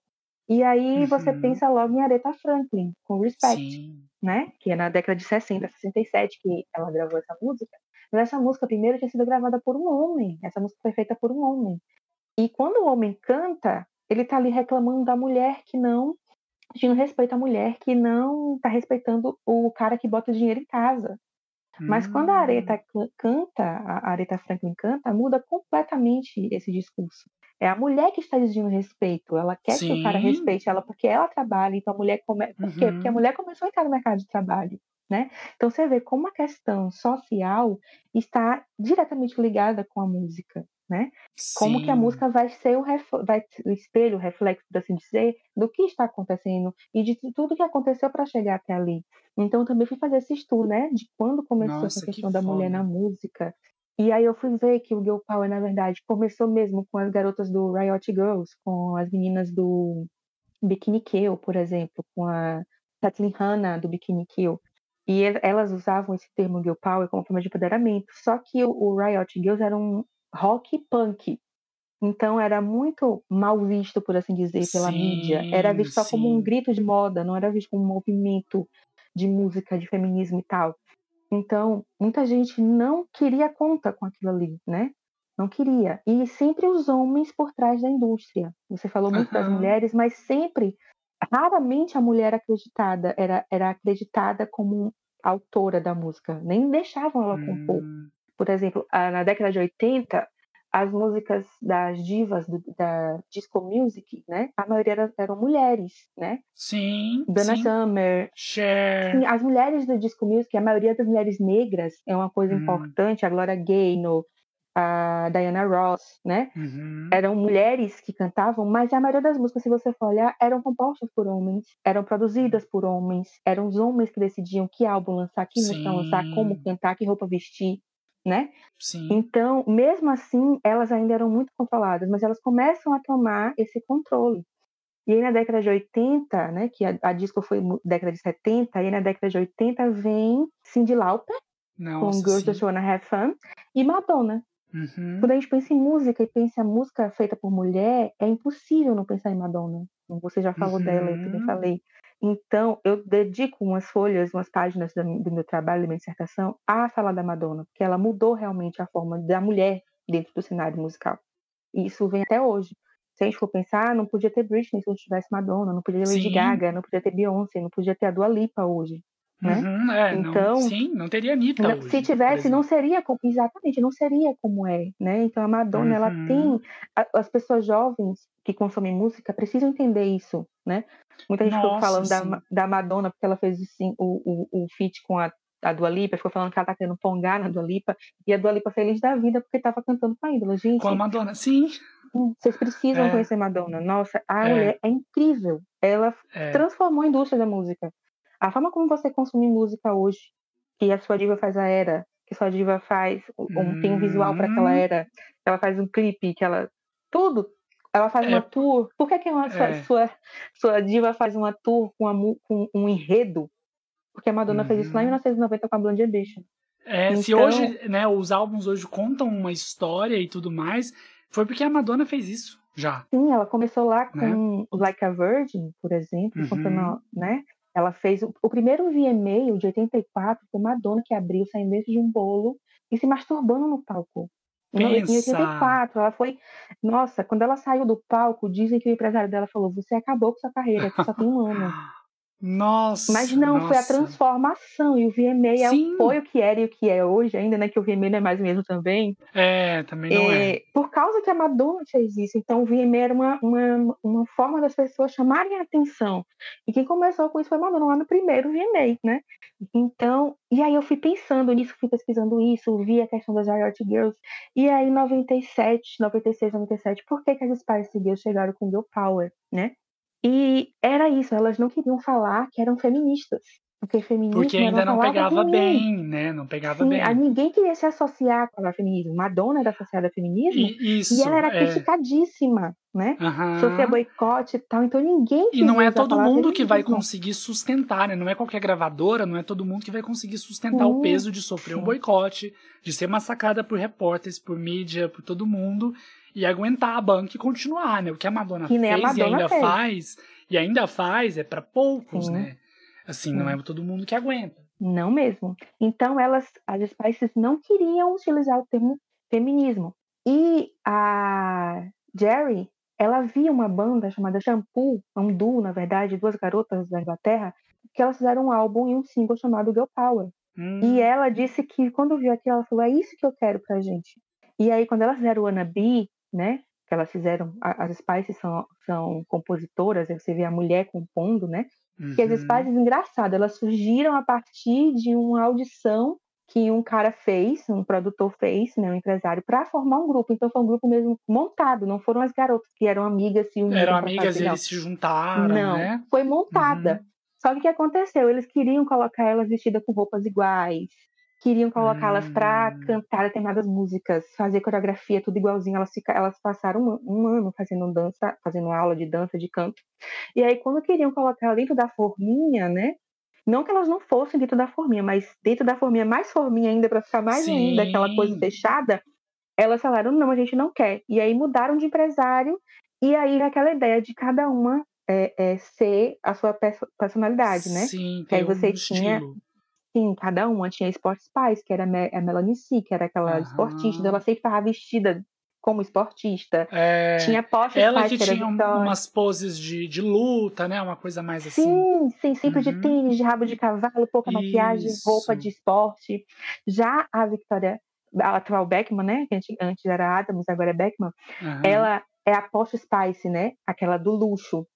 E aí uhum. você pensa logo em Aretha Franklin, com Respect. Sim né? Que é na década de 60, 67 que ela gravou essa música. Mas essa música primeiro tinha sido gravada por um homem. Essa música foi feita por um homem. E quando o homem canta, ele tá ali reclamando da mulher que não pedindo respeito à mulher que não tá respeitando o cara que bota dinheiro em casa. Mas quando a Aretha hum. canta, a Aretha Franklin canta, muda completamente esse discurso. É a mulher que está exigindo respeito. Ela quer Sim. que o cara respeite ela porque ela trabalha. Então a mulher come... Por quê? Porque a uhum. mulher começou a entrar no mercado de trabalho. Né? Então você vê como a questão social está diretamente ligada com a música, né? Como que a música vai ser o, ref... vai... o espelho, o reflexo, por assim dizer, do que está acontecendo e de tudo que aconteceu para chegar até ali. Então também fui fazer esse estudo, né? De quando começou Nossa, essa questão que da mulher na música, e aí eu fui ver que o Girl Power, na verdade, começou mesmo com as garotas do Riot Girls, com as meninas do Bikini Kill, por exemplo, com a Kathleen Hanna do Bikini Kill. E elas usavam esse termo Girl Power como forma de empoderamento. Só que o Riot Girls era um rock punk. Então era muito mal visto, por assim dizer, pela sim, mídia. Era visto só como um grito de moda, não era visto como um movimento de música, de feminismo e tal. Então, muita gente não queria conta com aquilo ali, né? Não queria. E sempre os homens por trás da indústria. Você falou muito uhum. das mulheres, mas sempre, raramente a mulher acreditada era, era acreditada como autora da música. Nem deixavam ela compor. Hum. Por exemplo, na década de 80, as músicas das divas do, da disco music, né? A maioria eram, eram mulheres, né? Sim. Dana sim. Summer. Cher. Sim, as mulheres do disco music, a maioria das mulheres negras é uma coisa hum. importante. A Gloria Gaynor, a Diana Ross, né? Uhum. Eram mulheres que cantavam, mas a maioria das músicas, se você for olhar, eram compostas por homens, eram produzidas por homens, eram os homens que decidiam que álbum lançar, que música lançar, como cantar, que roupa vestir né? Sim. Então, mesmo assim, elas ainda eram muito controladas, mas elas começam a tomar esse controle. E aí na década de 80, né, que a, a disco foi década de 70, aí na década de 80 vem Cyndi Lauper, com Girls Just Wanna Have Fun, e Madonna. Uhum. Quando a gente pensa em música e pensa em música feita por mulher, é impossível não pensar em Madonna. Você já falou uhum. dela, eu também falei. Então, eu dedico umas folhas, umas páginas do meu trabalho, da minha dissertação, a falar da Madonna, porque ela mudou realmente a forma da mulher dentro do cenário musical. E isso vem até hoje. se a gente for pensar, não podia ter Britney se não tivesse Madonna, não podia ter Lady. Gaga, não podia ter Beyoncé, não podia ter a Dua Lipa hoje. Né? Uhum, é, Então, não, sim, não teria Anitta Não- hoje, se tivesse, não seria como, exatamente, não seria como é, né? Então a Madonna, ela Uhum. tem a- as pessoas jovens que consomem música precisam entender isso, né? Muita gente ficou Nossa, falando da, sim. Da Madonna porque ela fez assim, o, o, o feat com a, a Dua Lipa, ficou falando que ela tá querendo pongar na Dua Lipa, e a Dua Lipa feliz da vida porque tava cantando com a ídola. Gente, Com a Madonna, sim. hum, vocês precisam É. conhecer Madonna. Nossa, a É. mulher é incrível. Ela É. transformou a indústria da música. A forma como você consome música hoje, que a sua diva faz a era, que a sua diva faz, um, tem um visual para aquela Hum. era, que ela faz um clipe, que ela. Tudo. Ela faz É. uma tour. Por que, que uma, sua, É. sua, sua diva faz uma tour com, a mu- com um enredo? Porque a Madonna fez isso lá em Uhum. 1990 com a Blonde Ambition. É, se Então- hoje, né, os álbuns hoje contam uma história e tudo mais, foi porque a Madonna fez isso já. Sim, ela começou lá com Né? Like a Virgin, por exemplo, Uhum. contando, né? Ela fez o, o primeiro VMA, o de 84, foi Madonna que abriu, saindo dentro de um bolo e se masturbando no palco. Em no- Em Pensa! 84, ela foi. Nossa, quando ela saiu do palco, dizem que o empresário dela falou: Você acabou com sua carreira, que só tem um ano. Nossa! Mas não, foi a nossa. transformação. E o VMA é Sim. foi o que era e o que é hoje, ainda, né? Que o VMA não é mais o mesmo também. É, também não é. É, por causa que a Madonna fez isso. Então, o VMA era uma, uma, uma forma das pessoas chamarem a atenção. E quem começou com isso foi a Madonna, lá no primeiro VMA, né? Então, e aí eu fui pensando nisso, fui pesquisando isso, vi a questão das Riot Girls. E aí, em 97, 96, 97, por que, que as Spice Girls chegaram com Girl Power, né? E era isso, elas não queriam falar que eram feministas. Porque feminismo Porque ainda não pegava bem, né? Não pegava Sim, bem. a ninguém queria se associar com o feminismo. Madonna era associada ao feminismo E, isso, e ela era é. criticadíssima, né? Aham. Sofria boicote e tal. Então ninguém E não é a todo mundo que vai conseguir sustentar, né? Não é qualquer gravadora, não é todo mundo que vai conseguir sustentar o Sim, peso de sofrer um sim. boicote, de ser massacrada por repórteres, por mídia, por todo mundo, e aguentar a banca e continuar, né? O que a Madonna Que nem a fez e Madonna ainda fez. faz, e ainda faz, é pra poucos, Sim. né? Assim, não Sim. é todo mundo que aguenta. Não mesmo. Então elas, as Spices não queriam utilizar o termo feminismo. E a Jerry, ela via uma banda chamada Shampoo, um duo, na verdade, duas garotas da Inglaterra, que elas fizeram um álbum e um single chamado Girl Power. Hum, E ela disse que quando viu aquilo, ela falou: é isso que eu quero pra gente. E aí, quando elas fizeram o Wanna Be, né? Que elas fizeram, as Spices são, são compositoras, aí você vê a mulher compondo, né? Que as uhum. Spices, engraçado, elas surgiram a partir de uma audição que um cara fez, um produtor fez, né, um empresário, para formar um grupo. Então foi um grupo mesmo montado, não foram as garotas que eram amigas se uniram Eram amigas fazer, e eles se juntaram, Não, né? foi montada. Só que o que aconteceu? Eles queriam colocar elas vestidas com roupas iguais, queriam colocá-las para Hum. cantar determinadas músicas, fazer coreografia, tudo igualzinho. Elas, fica, elas passaram um, um ano fazendo dança, fazendo aula de dança, de canto. E aí, quando queriam colocar dentro da forminha, né? Não que elas não fossem dentro da forminha, mas dentro da forminha, mais forminha ainda, para ficar mais ainda aquela coisa Sim. fechada, elas falaram: não, a gente não quer. E aí mudaram de empresário, e aí aquela ideia de cada uma é, é, ser a sua perso- personalidade, né? Sim, Que aí tem você um tinha- estilo. Sim, cada uma tinha Sport Spice, que era a Me- a Melanie C, que era aquela Aham. esportista, então ela sempre estava vestida como esportista. É, Tinha Porsche ela Spice, que que tinha um- umas poses de, de luta, né? Uma coisa mais assim. Sim, sim, sempre de Uhum. tênis, de rabo de cavalo, pouca maquiagem, Isso. roupa de esporte. Já a Victoria, a atual Beckman, né? Que antes, era Adams, agora é Beckman, Aham. ela é a Porsche Spice, né? Aquela do luxo.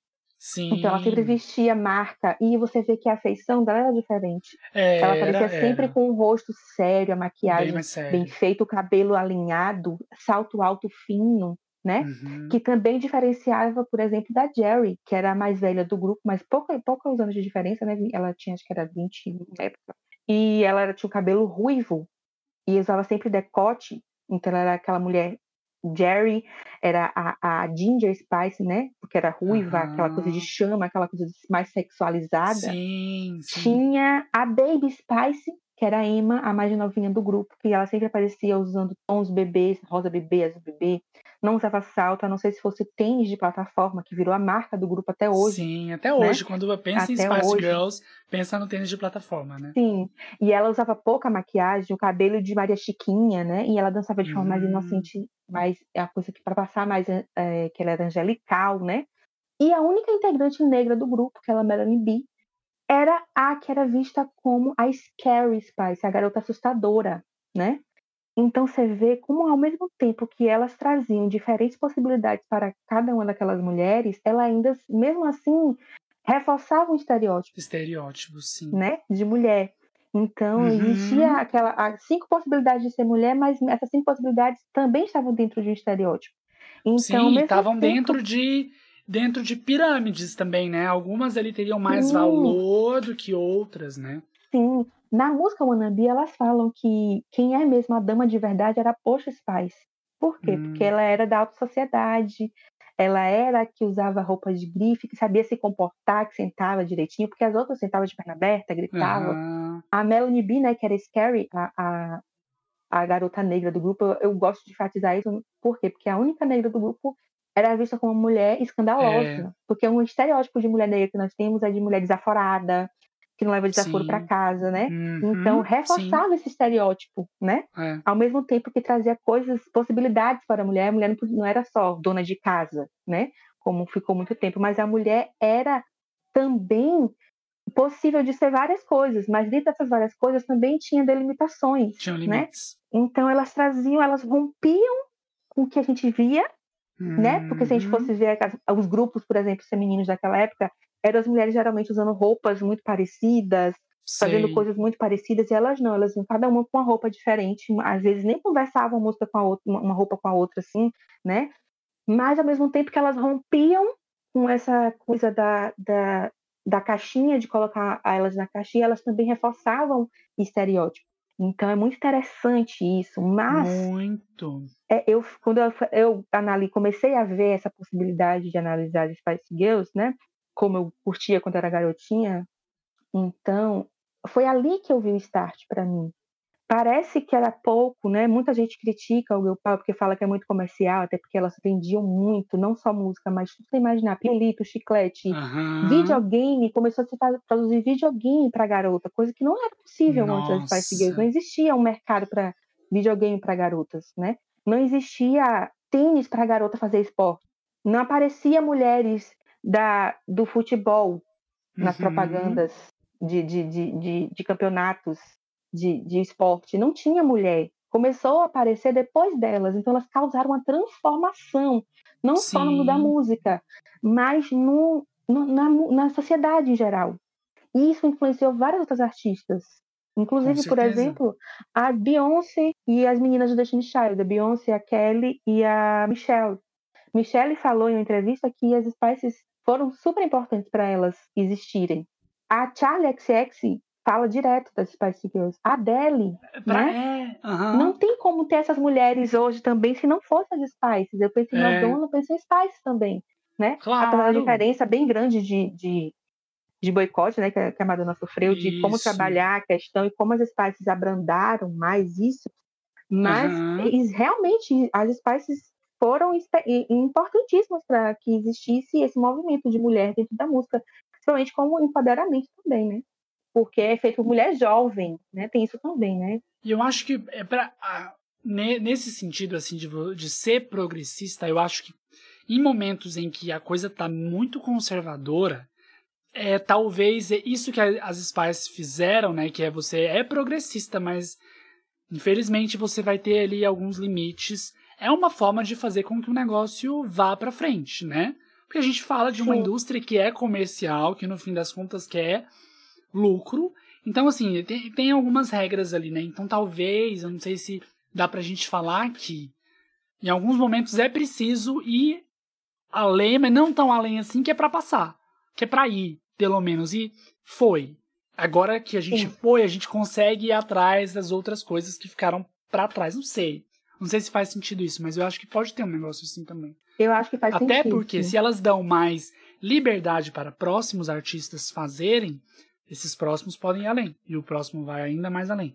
Sim. Então ela sempre vestia marca e você vê que a feição dela era diferente. Ela Era, aparecia sempre era. com o rosto sério, a bem maquiagem sério. bem feita, o cabelo alinhado, salto alto fino, né? Uhum. Que também diferenciava, por exemplo, da Jerry, que era a mais velha do grupo, mas pouca, poucos anos de diferença, né? Ela tinha, acho que era 20 na época. E ela era- tinha o cabelo ruivo e usava sempre decote, então ela era aquela mulher. Jerry era a, a Ginger Spice, né? Porque era ruiva, aquela coisa de chama, aquela coisa mais sexualizada. Sim, sim. Tinha a Baby Spice, que era a Emma, a mais novinha do grupo, que ela sempre aparecia usando tons bebês, rosa bebê, azul bebê, não usava salto, a não sei se fosse tênis de plataforma, que virou a marca do grupo até hoje. Sim, até hoje, né? quando pensa até em Spice hoje. Girls, pensa no tênis de plataforma, né? Sim, e ela usava pouca maquiagem, o cabelo de Maria Chiquinha, né? E ela dançava de forma hum. mais inocente, mais é a coisa que para passar mais é, que ela era angelical, né? E a única integrante negra do grupo, que ela Melanie B, era a que era vista como a Scary Spice, a garota assustadora, né? Então você vê como ao mesmo tempo que elas traziam diferentes possibilidades para cada uma daquelas mulheres, ela ainda, mesmo assim, reforçava um estereótipo. Estereótipo, sim. Né? De mulher. Então, uhum. existia aquela cinco possibilidades de ser mulher, mas essas cinco possibilidades também estavam dentro de um estereótipo. Então, sim, estavam tempo... dentro de dentro de pirâmides também, né? Algumas ali teriam mais Sim. valor do que outras, né? Sim. Na música Wannabe, elas falam que quem é mesmo a dama de verdade era Poxa Spice. Por quê? Hum. Porque ela era da alta sociedade, ela era a que usava roupas de grife, que sabia se comportar, que sentava direitinho, porque as outras sentavam de perna aberta, gritavam. Uhum. A Melanie B, né, que era Scary, a, a, a garota negra do grupo, eu, eu, gosto de enfatizar isso, por quê? Porque a única negra do grupo era vista como uma mulher escandalosa. É. Porque um estereótipo de mulher negra que nós temos é de mulher desaforada, que não leva desaforo para casa, né? Uhum, então, reforçava sim. esse estereótipo, né? É. Ao mesmo tempo que trazia coisas, possibilidades para a mulher. A mulher não era só dona de casa, né? Como ficou muito tempo, mas a mulher era também possível de ser várias coisas, mas dentro dessas várias coisas também tinha delimitações, Tinha né? limites. Então elas traziam, elas rompiam com o que a gente via né? Porque se a gente fosse uhum. ver os grupos, por exemplo, femininos daquela época, eram as mulheres geralmente usando roupas muito parecidas, fazendo coisas muito parecidas, e elas não, elas iam cada uma com uma roupa diferente, às vezes nem conversavam música com a outra, uma roupa com a outra, assim, né? Mas ao mesmo tempo que elas rompiam com essa coisa da, da, da caixinha, de colocar elas na caixinha, elas também reforçavam estereótipos. Então é muito interessante isso, mas muito. É, eu quando eu, eu anali, comecei a ver essa possibilidade de analisar as Spice Girls, né? Como eu curtia quando era garotinha, então foi ali que eu vi o start para mim. Parece que era pouco, né? Muita gente critica o Power porque fala que é muito comercial, até porque elas vendiam muito, não só música, mas tudo você imaginar, pirulito, chiclete, uhum. videogame, começou a se produzir videogame para garota, coisa que não era possível Nossa. antes das Spice Girls, não existia um mercado para videogame para garotas, né? Não existia tênis para garota fazer esporte. Não aparecia mulheres da, do futebol nas uhum. propagandas de, de, de, de, de campeonatos de, de esporte, não tinha mulher. Começou a aparecer depois delas, então elas causaram uma transformação, não Sim. só no mundo da música, mas no, no, na, na sociedade em geral. E isso influenciou várias outras artistas. Inclusive, por exemplo, a Beyoncé e as meninas do Destiny Child, a Beyoncé, a Kelly e a Michelle. Michelle falou em uma entrevista que as Spices foram super importantes para elas existirem. A Charlie XX fala direto das Spice Girls. A Adele, é pra, né? É, uhum. Não tem como ter essas mulheres hoje também se não fossem as Spices. Eu pensei em é. Madonna, eu pensei em Spice também, né? Claro. Apesar da diferença bem grande de, de, de boicote, né, que a, que a Madonna sofreu, isso. de como trabalhar a questão e como as Spices abrandaram mais isso. Mas uhum. realmente as Spices foram importantíssimas para que existisse esse movimento de mulher dentro da música, principalmente como empoderamento também, né? Porque é feito por mulher jovem, né? Tem isso também, né? E eu acho que é para nesse sentido assim de, de ser progressista, eu acho que em momentos em que a coisa tá muito conservadora, é talvez é isso que as Spice fizeram, né? Que é você é progressista, mas infelizmente você vai ter ali alguns limites. É uma forma de fazer com que o negócio vá para frente, né? Porque a gente fala de uma Sim. indústria que é comercial, que no fim das contas quer lucro. Então, assim, tem, tem algumas regras ali, né? Então, talvez, eu não sei se dá pra gente falar que em alguns momentos é preciso ir além, mas não tão além assim, que é para passar, que é para ir, pelo menos. E foi. Agora que a gente Sim. foi, a gente consegue ir atrás das outras coisas que ficaram para trás. Não sei. Não sei se faz sentido isso, mas eu acho que pode ter um negócio assim também. Eu acho que faz Até sentido. porque se elas dão mais liberdade para próximos artistas fazerem, esses próximos podem ir além. E o próximo vai ainda mais além.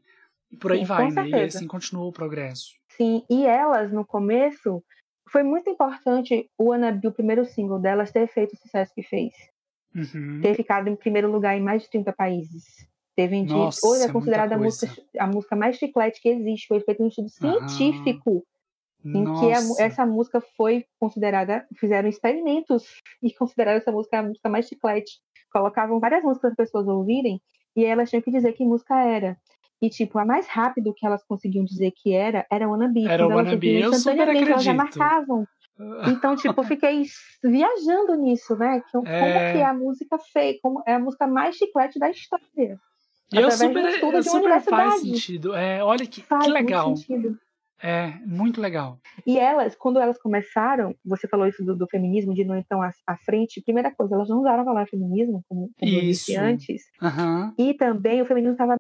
E por aí Sim, vai, né? E assim continua o progresso. Sim, e elas, no começo, foi muito importante o Anabi, o primeiro single delas, ter feito o sucesso que fez. Uhum. Ter ficado em primeiro lugar em mais de 30 países. Ter vendido. Nossa, hoje é muita considerada a música, a música mais chiclete que existe. Foi feito um estudo Aham. científico em que a Nossa. essa música foi considerada, fizeram experimentos e consideraram essa música a música mais chiclete. Colocavam várias músicas para as pessoas ouvirem e elas tinham que dizer que música era. E, tipo, a mais rápido que elas conseguiam dizer que era, era Wannabe. Era Wannabe, eu super instantaneamente, elas já acredito. marcavam. Então, tipo, eu fiquei viajando nisso, né? Que- Como É. que a música fez, como é a música mais chiclete da história. E eu super, eu super faz sentido. É, olha que, Faz que legal. sentido. É, muito legal. E elas, quando elas começaram, você falou isso do, do feminismo, de não então à, frente, primeira coisa, elas não usaram a palavra feminismo, como, como eu disse antes, Aham. e também o feminismo estava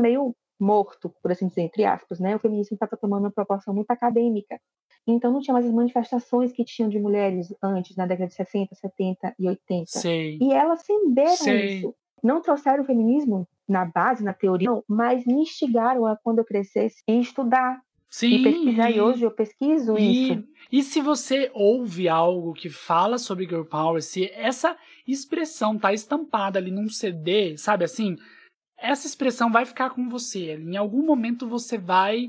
meio morto, por assim dizer, entre aspas, né? O feminismo estava tomando uma proporção muito acadêmica. Então não tinha mais as manifestações que tinham de mulheres antes, na década de 60, 70 e 80. Sei. E elas acenderam Sei. isso. Não trouxeram o feminismo na base, na teoria, não, mas me instigaram a, quando eu crescesse, e estudar Sim. e pesquisar. E hoje eu pesquiso E, isso. e se você ouve algo que fala sobre Girl Power, se essa expressão tá estampada ali num CD, sabe assim, essa expressão vai ficar com você. Em algum momento você vai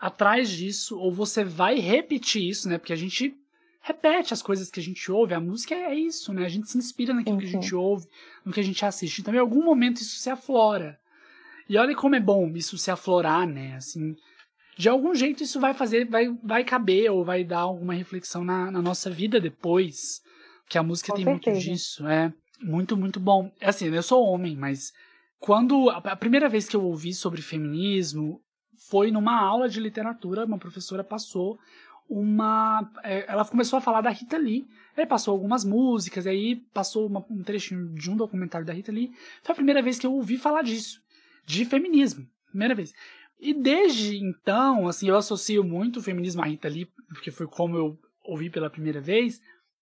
atrás disso, ou você vai repetir isso, né? Porque a gente repete as coisas que a gente ouve, a música é isso, né? A gente se inspira naquilo que a gente ouve, no que a gente assiste. Então, em algum momento isso se aflora. E olha como é bom isso se aflorar, né? Assim, de algum jeito isso vai fazer, vai, vai caber ou vai dar alguma reflexão na, na nossa vida depois. Que a música Com tem certeza. muito disso. É muito, muito bom. É Assim, eu sou homem, mas quando. A, primeira vez que eu ouvi sobre feminismo foi numa aula de literatura, uma professora passou uma. é, Ela começou a falar da Rita Lee. Aí passou algumas músicas, aí passou uma- um trechinho de um documentário da Rita Lee. Foi a primeira vez que eu ouvi falar disso. De feminismo. Primeira vez. E desde então, assim, eu associo muito o feminismo à Rita Lee, porque foi como eu ouvi pela primeira vez.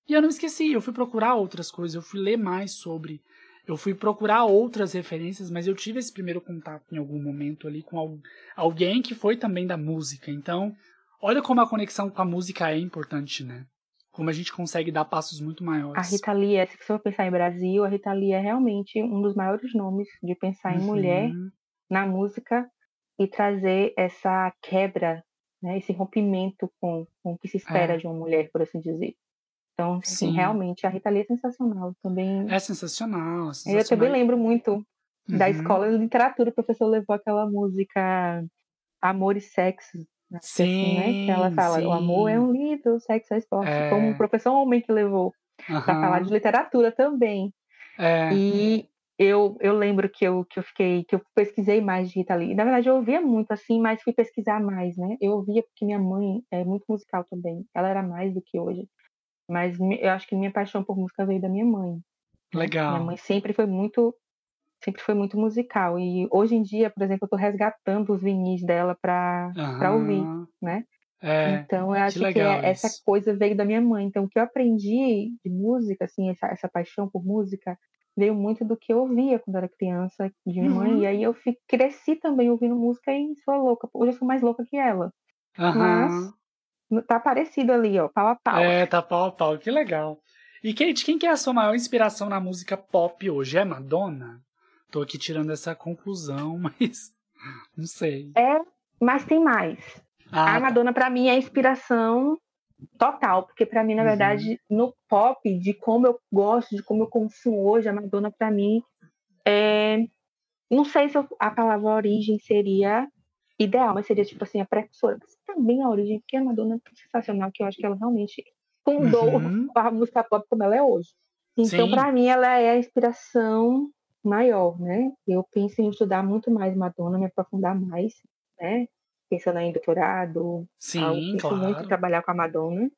E eu não esqueci, eu fui procurar outras coisas, eu fui ler mais sobre. Eu fui procurar outras referências, mas eu tive esse primeiro contato em algum momento ali com al- alguém que foi também da música. Então, olha como a conexão com a música é importante, né? Como a gente consegue dar passos muito A maiores. Rita Lee, é- se você for pensar em Brasil, a Rita Lee é realmente um dos maiores nomes de pensar em mulher Uhum. na música e trazer essa quebra, né, esse rompimento com, com o que se espera É. de uma mulher, por assim dizer. Então, assim, Sim. realmente, a Rita Lee é sensacional. Também, É sensacional. eu sensacional. também lembro muito da Uhum. escola de literatura, o professor levou aquela música Amor e Sexo, né, assim, né, que ela Sim, fala, o amor é sim. um livro, o sexo é esporte. É. Como um professor homem que levou para falar de literatura também. É. E eu, eu lembro que eu, que eu fiquei, que eu pesquisei mais de Rita Lee. Na verdade, eu ouvia muito assim, mas fui pesquisar mais, né? Eu ouvia porque minha mãe é muito musical também. Ela era mais do que hoje. Mas eu acho que minha paixão por música veio da minha mãe. né? Minha Legal. mãe sempre foi muito sempre foi muito musical e hoje em dia, por exemplo, eu tô resgatando os vinis dela para para ouvir, Aham. né? É. Então, eu acho que, legal é- essa coisa veio da minha mãe. Então, o que eu aprendi de música, assim, essa, essa paixão por música, veio muito do que eu ouvia quando era criança, de minha mãe. Uhum. E aí eu fi- cresci também ouvindo música e sou louca. Hoje eu sou mais louca que ela. Aham. Mas tá parecido ali, ó, pau a pau. É, tá pau a pau, que legal. E Kate, quem que é a sua maior inspiração na música pop hoje? É Madonna? Tô aqui tirando essa conclusão, mas não sei. É, mas tem mais. Ah, a tá. Madonna, pra mim, é a inspiração total, porque pra mim, na Uhum. verdade, no pop, de como eu gosto, de como eu consumo hoje, a Madonna, pra mim, é. Não sei se eu- a palavra origem seria ideal, mas seria tipo assim, a precursora. Mas também a origem, porque a Madonna é sensacional, que eu acho que ela realmente fundou Uhum. a música pop como ela é hoje. Então, pra mim, ela é a inspiração maior, né? Eu penso em estudar muito mais Madonna, me aprofundar mais, né? Pensando em doutorado, algo. Sim, muito em claro. trabalhar com a Madonna.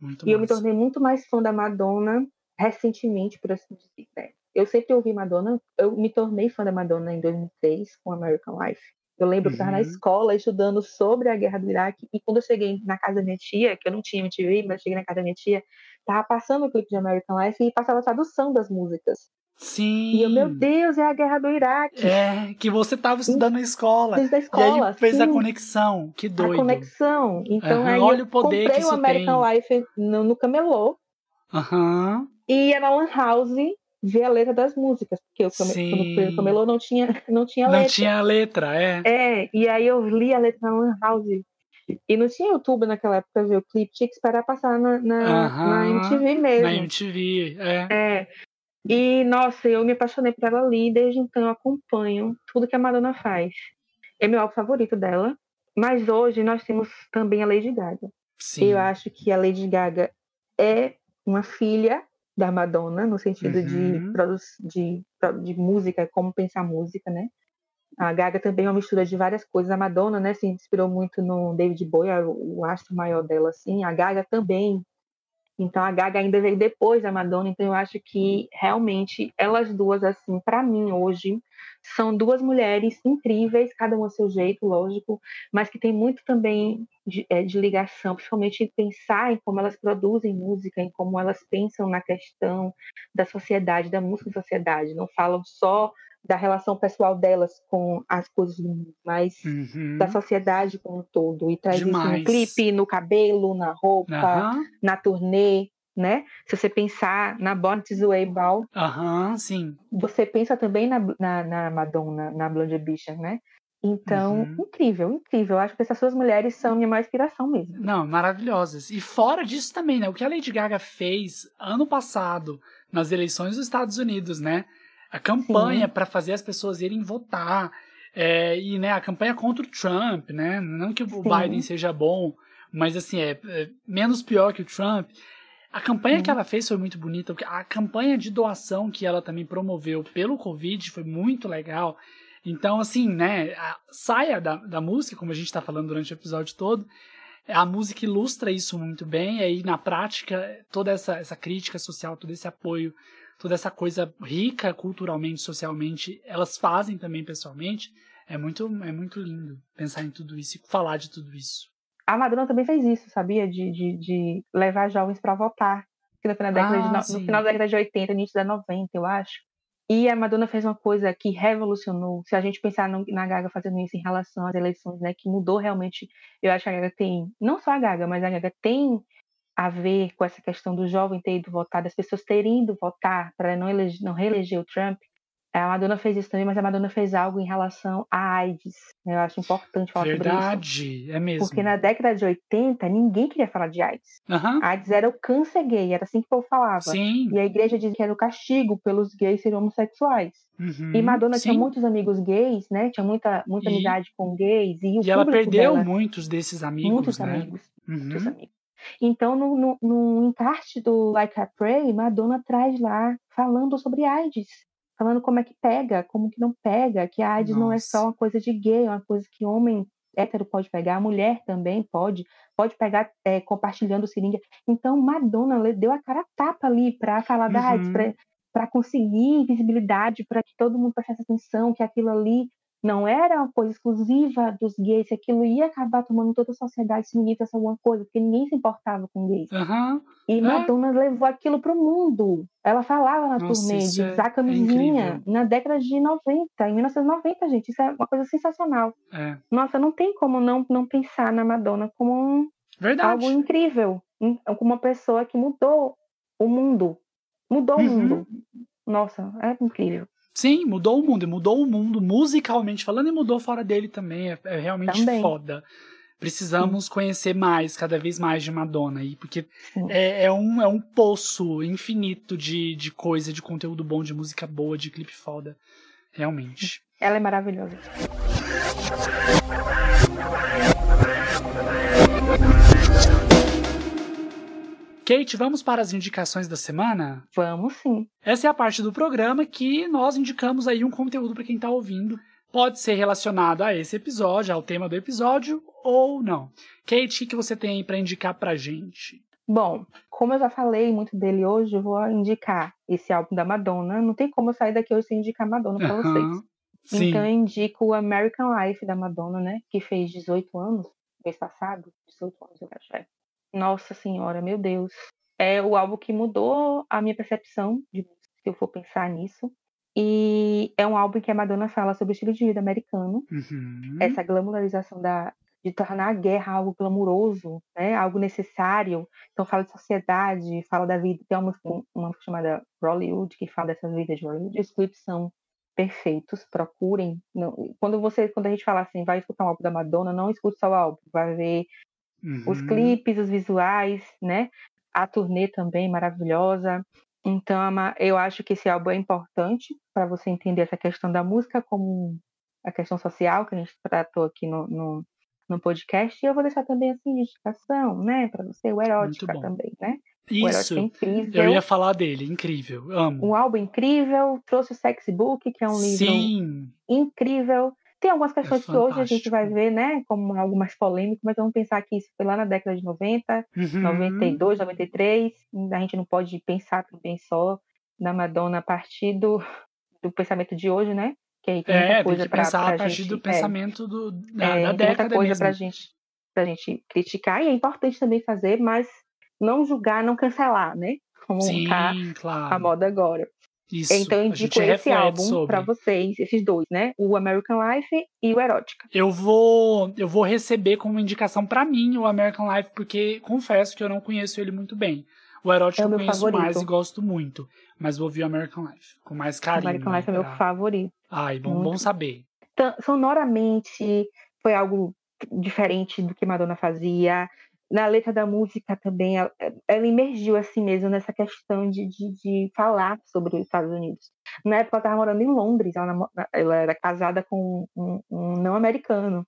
Muito E eu me massa. tornei muito mais fã da Madonna recentemente, por assim dizer. né? Eu sempre ouvi Madonna, eu me tornei fã da Madonna em 2003 com American Life. Eu lembro que eu estava na Uhum. escola estudando sobre a guerra do Iraque e quando eu cheguei na casa da minha tia, que eu não tinha MTV, mas cheguei na casa da minha tia, tava passando o clipe de American Life e passava a tradução das músicas. Sim. E eu, meu Deus, é a guerra do Iraque. É, que você estava estudando na escola. Desde a escola. E aí fez sim. a conexão. Que doido. A conexão. Então Aham, aí olha eu o poder comprei que o American tem. Life no, no camelô Aham. e ia na Lan House ver a letra das músicas. Porque o came- Sim. quando eu fui no camelô não tinha, não tinha Não letra. tinha letra, é. É, e aí eu li a letra na Lan House. E não tinha YouTube naquela época, ver o clipe, tinha que esperar passar na, na, Aham, na MTV mesmo. Na MTV, é. É. E, nossa, eu me apaixonei por ela ali, desde então eu acompanho tudo que a Madonna faz. É meu álbum favorito dela. Mas hoje nós temos também a Lady Gaga. Sim. Eu acho que a Lady Gaga é uma filha da Madonna, no sentido Uhum. de, de, de música, como pensar música, né? A Gaga também é uma mistura de várias coisas. A Madonna, né, se inspirou muito no David Bowie, o, o astro maior dela, assim. A Gaga também. Então a Gaga ainda veio depois da Madonna, então eu acho que realmente elas duas, assim, para mim hoje, são duas mulheres incríveis, cada uma a seu jeito, lógico, mas que tem muito também de, é, de ligação, principalmente em pensar em como elas produzem música, em como elas pensam na questão da sociedade, da música da sociedade. Não falam só da relação pessoal delas com as coisas do mundo, mas Uhum. da sociedade como um todo. E traz isso Demais. no clipe, no cabelo, na roupa, Aham, na turnê, né? Se você pensar na Born This Way Ball, aham, sim. você pensa também na, na, na Madonna, na Blonde Ambition, né? Então, Uhum. incrível, incrível. Eu acho que essas duas mulheres são minha maior inspiração mesmo. Não, maravilhosas. E fora disso também, né? O que a Lady Gaga fez ano passado nas eleições dos Estados Unidos, né? A campanha para fazer as pessoas irem votar. é, e né, a campanha contra o Trump, né? Não que o Sim. Biden seja bom, mas assim, é, é menos pior que o Trump. A campanha Sim. que ela fez foi muito bonita. A campanha de doação que ela também promoveu pelo Covid foi muito legal. Então, assim, né? A saia da, da música, como a gente está falando durante o episódio todo, a música ilustra isso muito bem. E aí, na prática, toda essa, essa crítica social, todo esse apoio, toda essa coisa rica culturalmente, socialmente, elas fazem também pessoalmente. É muito, é muito lindo pensar em tudo isso e falar de tudo isso. A Madonna também fez isso, sabia? De, de, de levar jovens para votar. Que no final, da década Ah, de, no- no final da década de 80, início da 90, eu acho. E a Madonna fez uma coisa que revolucionou. Se a gente pensar no- na Gaga fazendo isso em relação às eleições, né? Que mudou realmente. Eu acho que a Gaga tem, não só a Gaga, mas a Gaga tem a ver com essa questão do jovem ter ido votar, das pessoas terem ido votar para não, não reeleger o Trump. A Madonna fez isso também, mas a Madonna fez algo em relação à AIDS. Eu acho importante falar sobre isso. Verdade, é mesmo. Porque na década de 80, ninguém queria falar de AIDS. Aham, AIDS era o câncer gay, era assim que o povo falava. sim. E a igreja dizia que era o castigo pelos gays serem homossexuais. uhum, E Madonna sim. tinha muitos amigos gays, né? Tinha muita, muita E- amizade com gays. E, E ela perdeu dela, muitos desses amigos, muitos né? amigos. Muitos Uhum. amigos. Então, no, no, no encarte do Like I Pray, Madonna traz lá, falando sobre AIDS. Falando como é que pega, como que não pega, que a AIDS não é Nossa. só uma coisa de gay, é uma coisa que homem hétero pode pegar, a mulher também pode, pode pegar é, compartilhando seringa. Então, Madonna deu a cara a tapa ali para falar da AIDS, Uhum. para conseguir visibilidade, para que todo mundo prestasse atenção, que aquilo ali não era uma coisa exclusiva dos gays, aquilo ia acabar tomando toda a sociedade se ninguém fizesse alguma coisa, porque ninguém se importava com gays. Aham. E É. Madonna levou aquilo pro mundo. Ela falava na Nossa, turnê de é- usar é camisinha incrível. na década de 90, em 1990, gente. Isso é uma coisa sensacional. É. Nossa, não tem como não, não pensar na Madonna como um, algo incrível. um- Como uma pessoa que mudou o mundo. Mudou Uhum. o mundo. Nossa, é incrível. Sim, mudou o mundo. Mudou o mundo musicalmente falando e mudou fora dele também. É, é realmente Também. foda. Precisamos conhecer mais, cada vez mais de Madonna aí, porque Sim. é, é um, é um poço infinito de, de coisa, de conteúdo bom, de música boa, de clipe foda. Realmente. Ela é maravilhosa. Kate, vamos para as indicações da semana? Vamos sim. Essa é a parte do programa que nós indicamos aí um conteúdo para quem está ouvindo. Pode ser relacionado a esse episódio, ao tema do episódio, ou não. Kate, o que você tem aí para indicar pra gente? Bom, como eu já falei muito dele hoje, eu vou indicar esse álbum da Madonna. Não tem como eu sair daqui hoje sem indicar Madonna pra vocês. Aham. Sim. Então eu indico o American Life da Madonna, né? Que fez 18 anos, mês passado. 18 anos, eu acho. É. Nossa Senhora, meu Deus. É o álbum que mudou a minha percepção de música. se eu for pensar nisso. E é um álbum que a Madonna fala sobre o estilo de vida americano, Uhum. essa glamorização da, de tornar a guerra algo glamuroso, né? algo necessário. Então fala de sociedade, fala da vida. Tem uma, música- uma chamada Hollywood que fala dessa vida de Hollywood. Os clipes são perfeitos, procurem. Não- quando você, quando a gente fala assim, vai escutar um álbum da Madonna, não escute só o álbum, vai ver os Uhum. clipes, os visuais, né? A turnê também maravilhosa. Então, Ma- eu acho que esse álbum é importante para você entender essa questão da música como a questão social que a gente tratou aqui no, no, no podcast. E eu vou deixar também assim, indicação, né, para você, o Erótica também, né? Isso. é. Eu ia falar dele, incrível. Amo. Um álbum incrível, trouxe o Sexy Book, que é um livro Sim. incrível. Tem algumas questões que hoje a gente vai ver, né, como algo mais polêmico, mas vamos pensar que isso foi lá na década de 90, Uhum. 92, 93. A gente não pode pensar também só na Madonna a partir do, do pensamento de hoje, né? Que aí tem muita É, tem coisa pra a partir gente, do é, pensamento do, da, é, da tem muita década coisa pra gente, pra gente criticar, e é importante também fazer, mas não julgar, não cancelar, né? Como Sim, tá a claro. moda agora. Isso. Então eu indico esse álbum pra vocês, esses dois, né? O American Life e o Erótica. Eu vou, eu vou receber como indicação pra mim o American Life, porque confesso que eu não conheço ele muito bem. O Erótico É o eu meu conheço favorito. mais e gosto muito, mas vou ouvir o American Life com mais carinho. American né, Life é meu pra- favorito. Ai, bom, Muito bom saber. sonoramente foi algo diferente do que Madonna fazia. Na letra da música também, ela, ela imergiu assim mesmo nessa questão de, de, de falar sobre os Estados Unidos. Na época ela estava morando em Londres, ela, ela era casada com um, um não americano.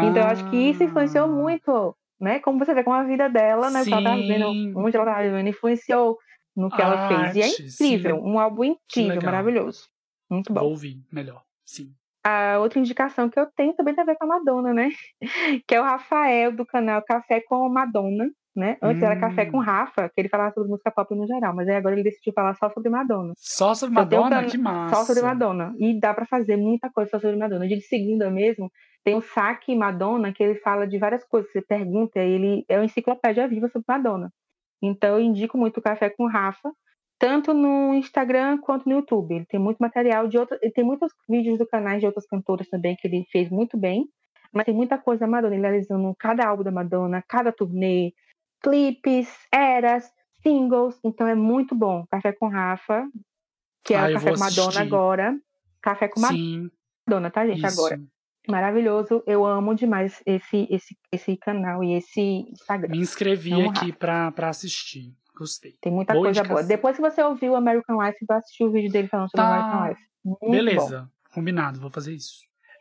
Então eu acho que isso influenciou Ah, muito, né? Como você vê, como a vida dela, né? ela tava Sim. vivendo, onde ela estava vivendo, influenciou no que ela fez. E é incrível, sim. um álbum incrível, maravilhoso. Muito bom. Vou ouvir melhor. Sim. A outra indicação que eu tenho também tem a ver com a Madonna, né? Que é o Rafael do canal Café com Madonna, né? Antes era Café Hum. com Rafa, que ele falava sobre música pop no geral, mas aí agora ele decidiu falar só sobre Madonna. Só sobre Madonna? cana- Que massa. Só sobre Madonna. E dá pra fazer muita coisa só sobre Madonna. De segunda mesmo, tem o Saque Madonna, que ele fala de várias coisas. Você pergunta, ele é uma enciclopédia viva sobre Madonna. Então eu indico muito o Café com Rafa, tanto no Instagram quanto no YouTube. Ele tem muito material de outras. Ele tem muitos vídeos do canal de outras cantoras também que ele fez muito bem. Mas tem muita coisa da Madonna, ele analisando cada álbum da Madonna, cada turnê, clipes, eras, singles. Então é muito bom. Café com Rafa, que é Ah, o Café com Madonna assistir. agora. Café com Sim, Madonna, tá, gente? isso. Agora. Maravilhoso. Eu amo demais esse, esse, esse canal e esse Instagram. Me inscrevi Vamos aqui pra assistir. Gostei. Tem muita Boa coisa indicação. boa. Depois que você ouviu o American Life, vai assistir o vídeo dele falando sobre o Tá. American Life. Muito bom. Beleza. Combinado, vou fazer isso.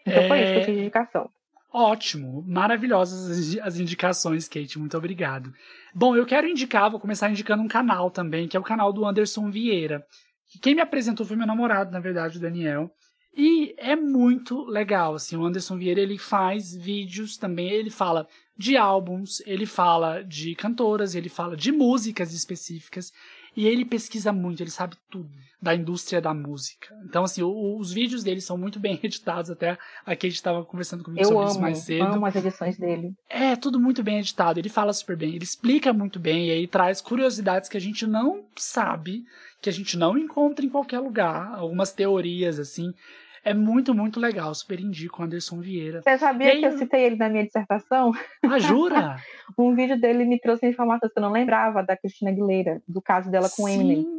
Então foi É, isso que eu tive de indicação. Ótimo, maravilhosas as- as indicações, Kate, muito obrigado. Bom, eu quero indicar, vou começar indicando um canal também, que é o canal do Anderson Vieira. que Quem me apresentou foi meu namorado, na verdade, o Daniel. E é muito legal, assim, o Anderson Vieira, ele faz vídeos também, ele fala de álbuns, ele fala de cantoras, ele fala de músicas específicas, e ele pesquisa muito, ele sabe tudo da indústria da música. Então, assim, o- os vídeos dele são muito bem editados, até a Kate estava conversando comigo Eu sobre isso amo, mais cedo. amo as edições dele. É, tudo muito bem editado. Ele fala super bem, ele explica muito bem, e aí traz curiosidades que a gente não sabe, que a gente não encontra em qualquer lugar, algumas teorias, assim. É muito, muito legal. Super indico o Anderson Vieira. Você sabia aí, que eu citei ele na minha dissertação? Ah, jura? Um vídeo dele me trouxe informações que eu não lembrava da Cristina Aguilera, do caso dela com Eminem. Sim.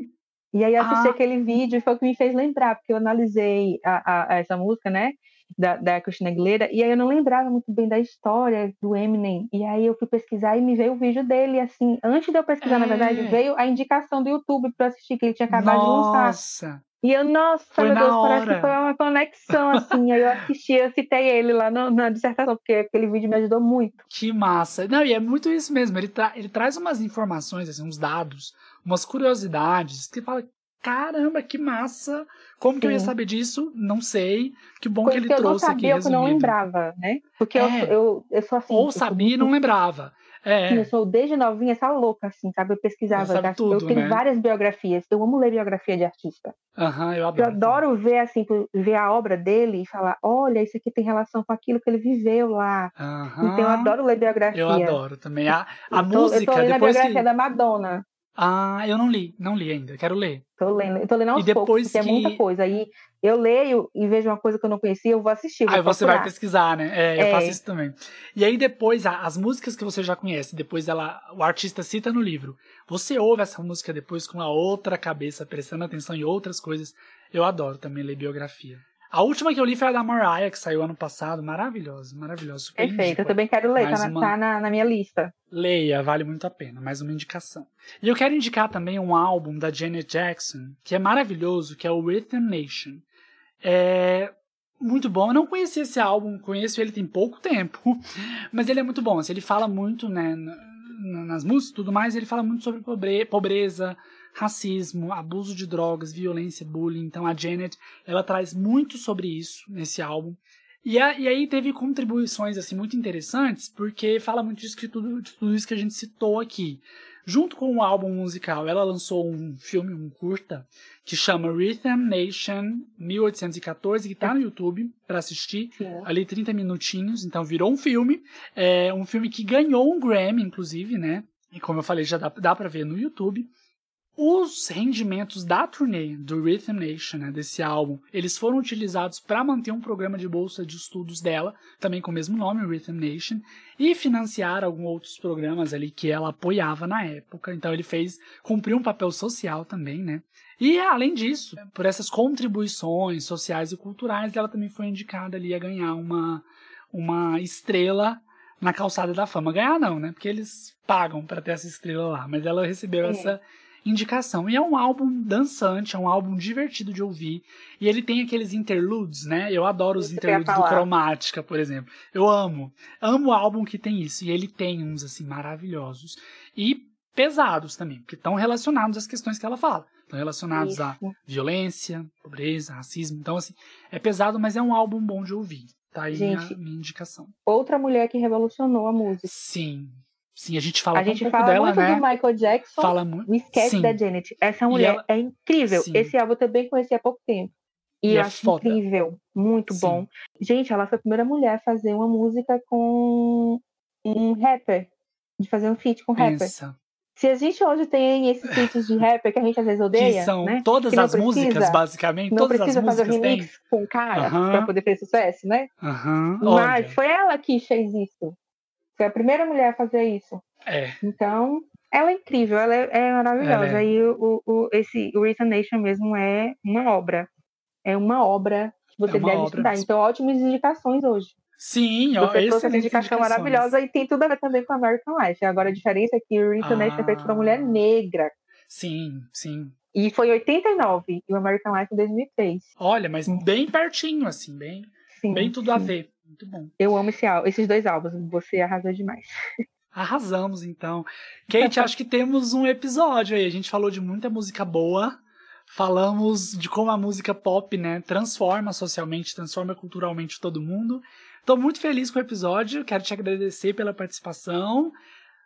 E aí eu assisti Ah. aquele vídeo e foi o que me fez lembrar, porque eu analisei a, a- a essa música, né? Da, da Cristina Aguilera, e aí eu não lembrava muito bem da história do Eminem. E aí eu fui pesquisar e me veio o vídeo dele, assim, antes de eu pesquisar, na verdade, É. veio a indicação do YouTube para assistir, que ele tinha acabado de lançar. Nossa. E eu, nossa, Foi meu Deus, parece que foi uma conexão, assim. aí eu assisti, eu citei ele lá no- na dissertação, porque aquele vídeo me ajudou muito. Que massa. Não, e é muito isso mesmo. Ele, tra- ele traz umas informações, assim, uns dados, umas curiosidades, que fala, caramba, que massa. Como que eu ia Sim. saber disso? Não sei. Que bom que ele eu não trouxe aqui sabia, ou que eu não lembrava, né? Porque eu, É. eu, eu sou assim. eu Ou sabia e não lembrava. É. Eu sou desde novinha essa louca, assim, sabe? Eu pesquisava. sabe tudo, eu tenho né? várias biografias. Eu amo ler biografia de artista. Aham, eu Eu adoro. adoro ver, assim, ver a obra dele e falar: olha, isso aqui tem relação com aquilo que ele viveu lá. Aham. Então eu adoro ler biografia. Eu adoro também. A, a Eu tô- música, Eu tô lendo a biografia que... da Madonna. Ah, eu não li, não li ainda, quero ler. Tô lendo, eu tô lendo aos E depois poucos, porque que- é muita coisa. Aí eu leio e vejo uma coisa que eu não conhecia, eu vou assistir. vou Aí você vai procurar. pesquisar, né? É, eu É. faço isso também. E aí depois, as músicas que você já conhece, depois ela, o artista cita no livro. Você ouve essa música depois com a outra cabeça, prestando atenção em outras coisas. Eu adoro também ler biografia. A última que eu li foi a da Mariah, que saiu ano passado. Maravilhosa, maravilhosa. Perfeito, eu também quero ler, tá, na, uma- tá na, na minha lista. Leia, vale muito a pena. Mais uma indicação. E eu quero indicar também um álbum da Janet Jackson, que é maravilhoso, que é o Rhythm Nation. É muito bom. Eu não conheci esse álbum, conheço ele tem pouco tempo, mas ele é muito bom. Assim, ele fala muito, né, na- na- nas músicas e tudo mais, ele fala muito sobre pobre- pobreza, racismo, abuso de drogas, violência, bullying. Então a Janet, ela traz muito sobre isso nesse álbum. E, a- e aí teve contribuições assim muito interessantes, porque fala muito disso que tudo, de tudo isso que a gente citou aqui. Junto com o álbum musical, ela lançou um filme, um curta, que chama Rhythm Nation 1814, que tá no YouTube para assistir Sim. ali 30 minutinhos, então virou um filme, é um filme que ganhou um Grammy, inclusive, né? E como eu falei, já dá, dá para ver no YouTube. Os rendimentos da turnê do Rhythm Nation, né, desse álbum, eles foram utilizados para manter um programa de bolsa de estudos dela, também com o mesmo nome, Rhythm Nation, e financiar alguns outros programas ali que ela apoiava na época. Então ele fez cumprir um papel social também, né? E além disso, por essas contribuições sociais e culturais, ela também foi indicada ali a ganhar uma uma estrela na calçada da fama. Ganhar não, né? Porque eles pagam para ter essa estrela lá, mas ela recebeu É. essa indicação. E é um álbum dançante, é um álbum divertido de ouvir. E ele tem aqueles interludes, né? Eu adoro os Isso interludes do. Cromática, por exemplo. Eu amo. Amo o álbum que tem isso. E ele tem uns, assim, maravilhosos. E pesados também, porque estão relacionados às questões que ela fala. Estão relacionados à Isso. violência, pobreza, racismo. Então, assim, é pesado, mas é um álbum bom de ouvir. Tá aí Gente, minha, minha indicação. Outra mulher que revolucionou a música. Sim. Sim, a gente fala a gente pouco fala dela, muito né? do Michael Jackson, Fala muito. o esquece Sim. da Janet. Essa mulher ela- é incrível. Sim. Esse álbum eu também conheci há pouco tempo. E, E é acho foda. incrível, muito Sim. bom. Gente, ela foi a primeira mulher a fazer uma música com um rapper, de fazer um feat com um rapper. Pensa. Se a gente hoje tem esses feats de rapper que a gente às vezes odeia, que são né? todas Que as músicas, precisa- basicamente. Não todas as precisa fazer o músicas têm. remix com o cara Aham. pra poder fazer sucesso, né? Aham. Mas Olha, foi ela que fez isso. Foi a primeira mulher a fazer isso. é. Então, ela é incrível, ela é, é maravilhosa. É. E o, o, esse, o Rhythm Nation mesmo é uma obra. É uma obra que você É deve obra estudar. Então, ótimas indicações hoje. Sim, ó, Você trouxe essa indicação maravilhosa e tem tudo a ver também com American Life. Agora, a diferença é que o Rhythm Nation é feito por uma mulher Ah. negra. Sim, sim. E foi em 89, e o American Life em 2003. Olha, mas bem pertinho, assim, bem, Sim, bem tudo a sim. ver. Muito bom. Eu amo esse, esses dois álbuns. Você arrasou demais. Arrasamos, então. Kate, acho que temos um episódio aí. A gente falou de muita música boa. Falamos de como a música pop, né, transforma socialmente, transforma culturalmente todo mundo. Tô muito feliz com o episódio. Quero te agradecer pela participação.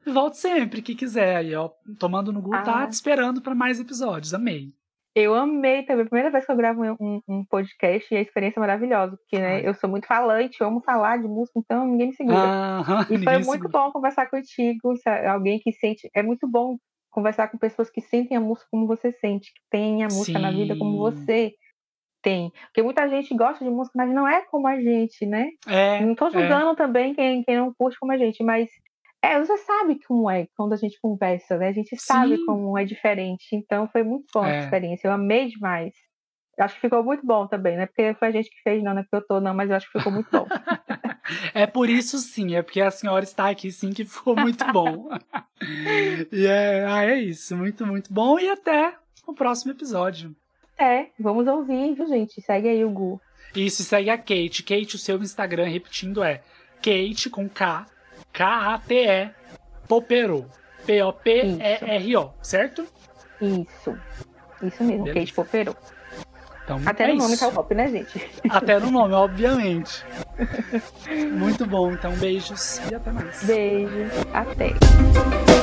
Volte sempre que quiser. Aí, ó, Tomando no Gu tá Ah. te esperando para mais episódios. Amei. Eu amei também. Primeira vez que eu gravo um, um podcast e a experiência é maravilhosa. Porque né, Ai. eu sou muito falante, eu amo falar de música, então ninguém me segura. Aham, e foi muito bom conversar contigo. Alguém que sente. É muito bom conversar com pessoas que sentem a música como você sente, que tem a música na vida como Sim. você tem. Porque muita gente gosta de música, mas não é como a gente, né? É, Não tô é. julgando também quem, quem não curte como a gente, mas é, você sabe como é quando a gente conversa, né? A gente sabe Sim. como é diferente. Então foi muito bom É. essa experiência. Eu amei demais. Eu acho que ficou muito bom também, não é porque foi a gente que fez, não, não é porque eu tô, não, mas eu acho que ficou muito bom. É por isso sim, é porque a senhora está aqui sim que ficou muito bom. e é, ah, é isso, muito, muito bom. E até o próximo episódio. é, vamos ouvir, viu, gente? Segue aí o Gu. Isso, segue a Kate. Kate, o seu Instagram, repetindo, é Kate com K, K-A-T-E, Popero. P-O-P-E-R-O, certo? Isso. Isso mesmo, Beleza. Kate Popero. Então, Até é no nome isso. tá o pop, né, gente? Até no nome, obviamente. muito bom, então beijos e até mais. Beijo. Até.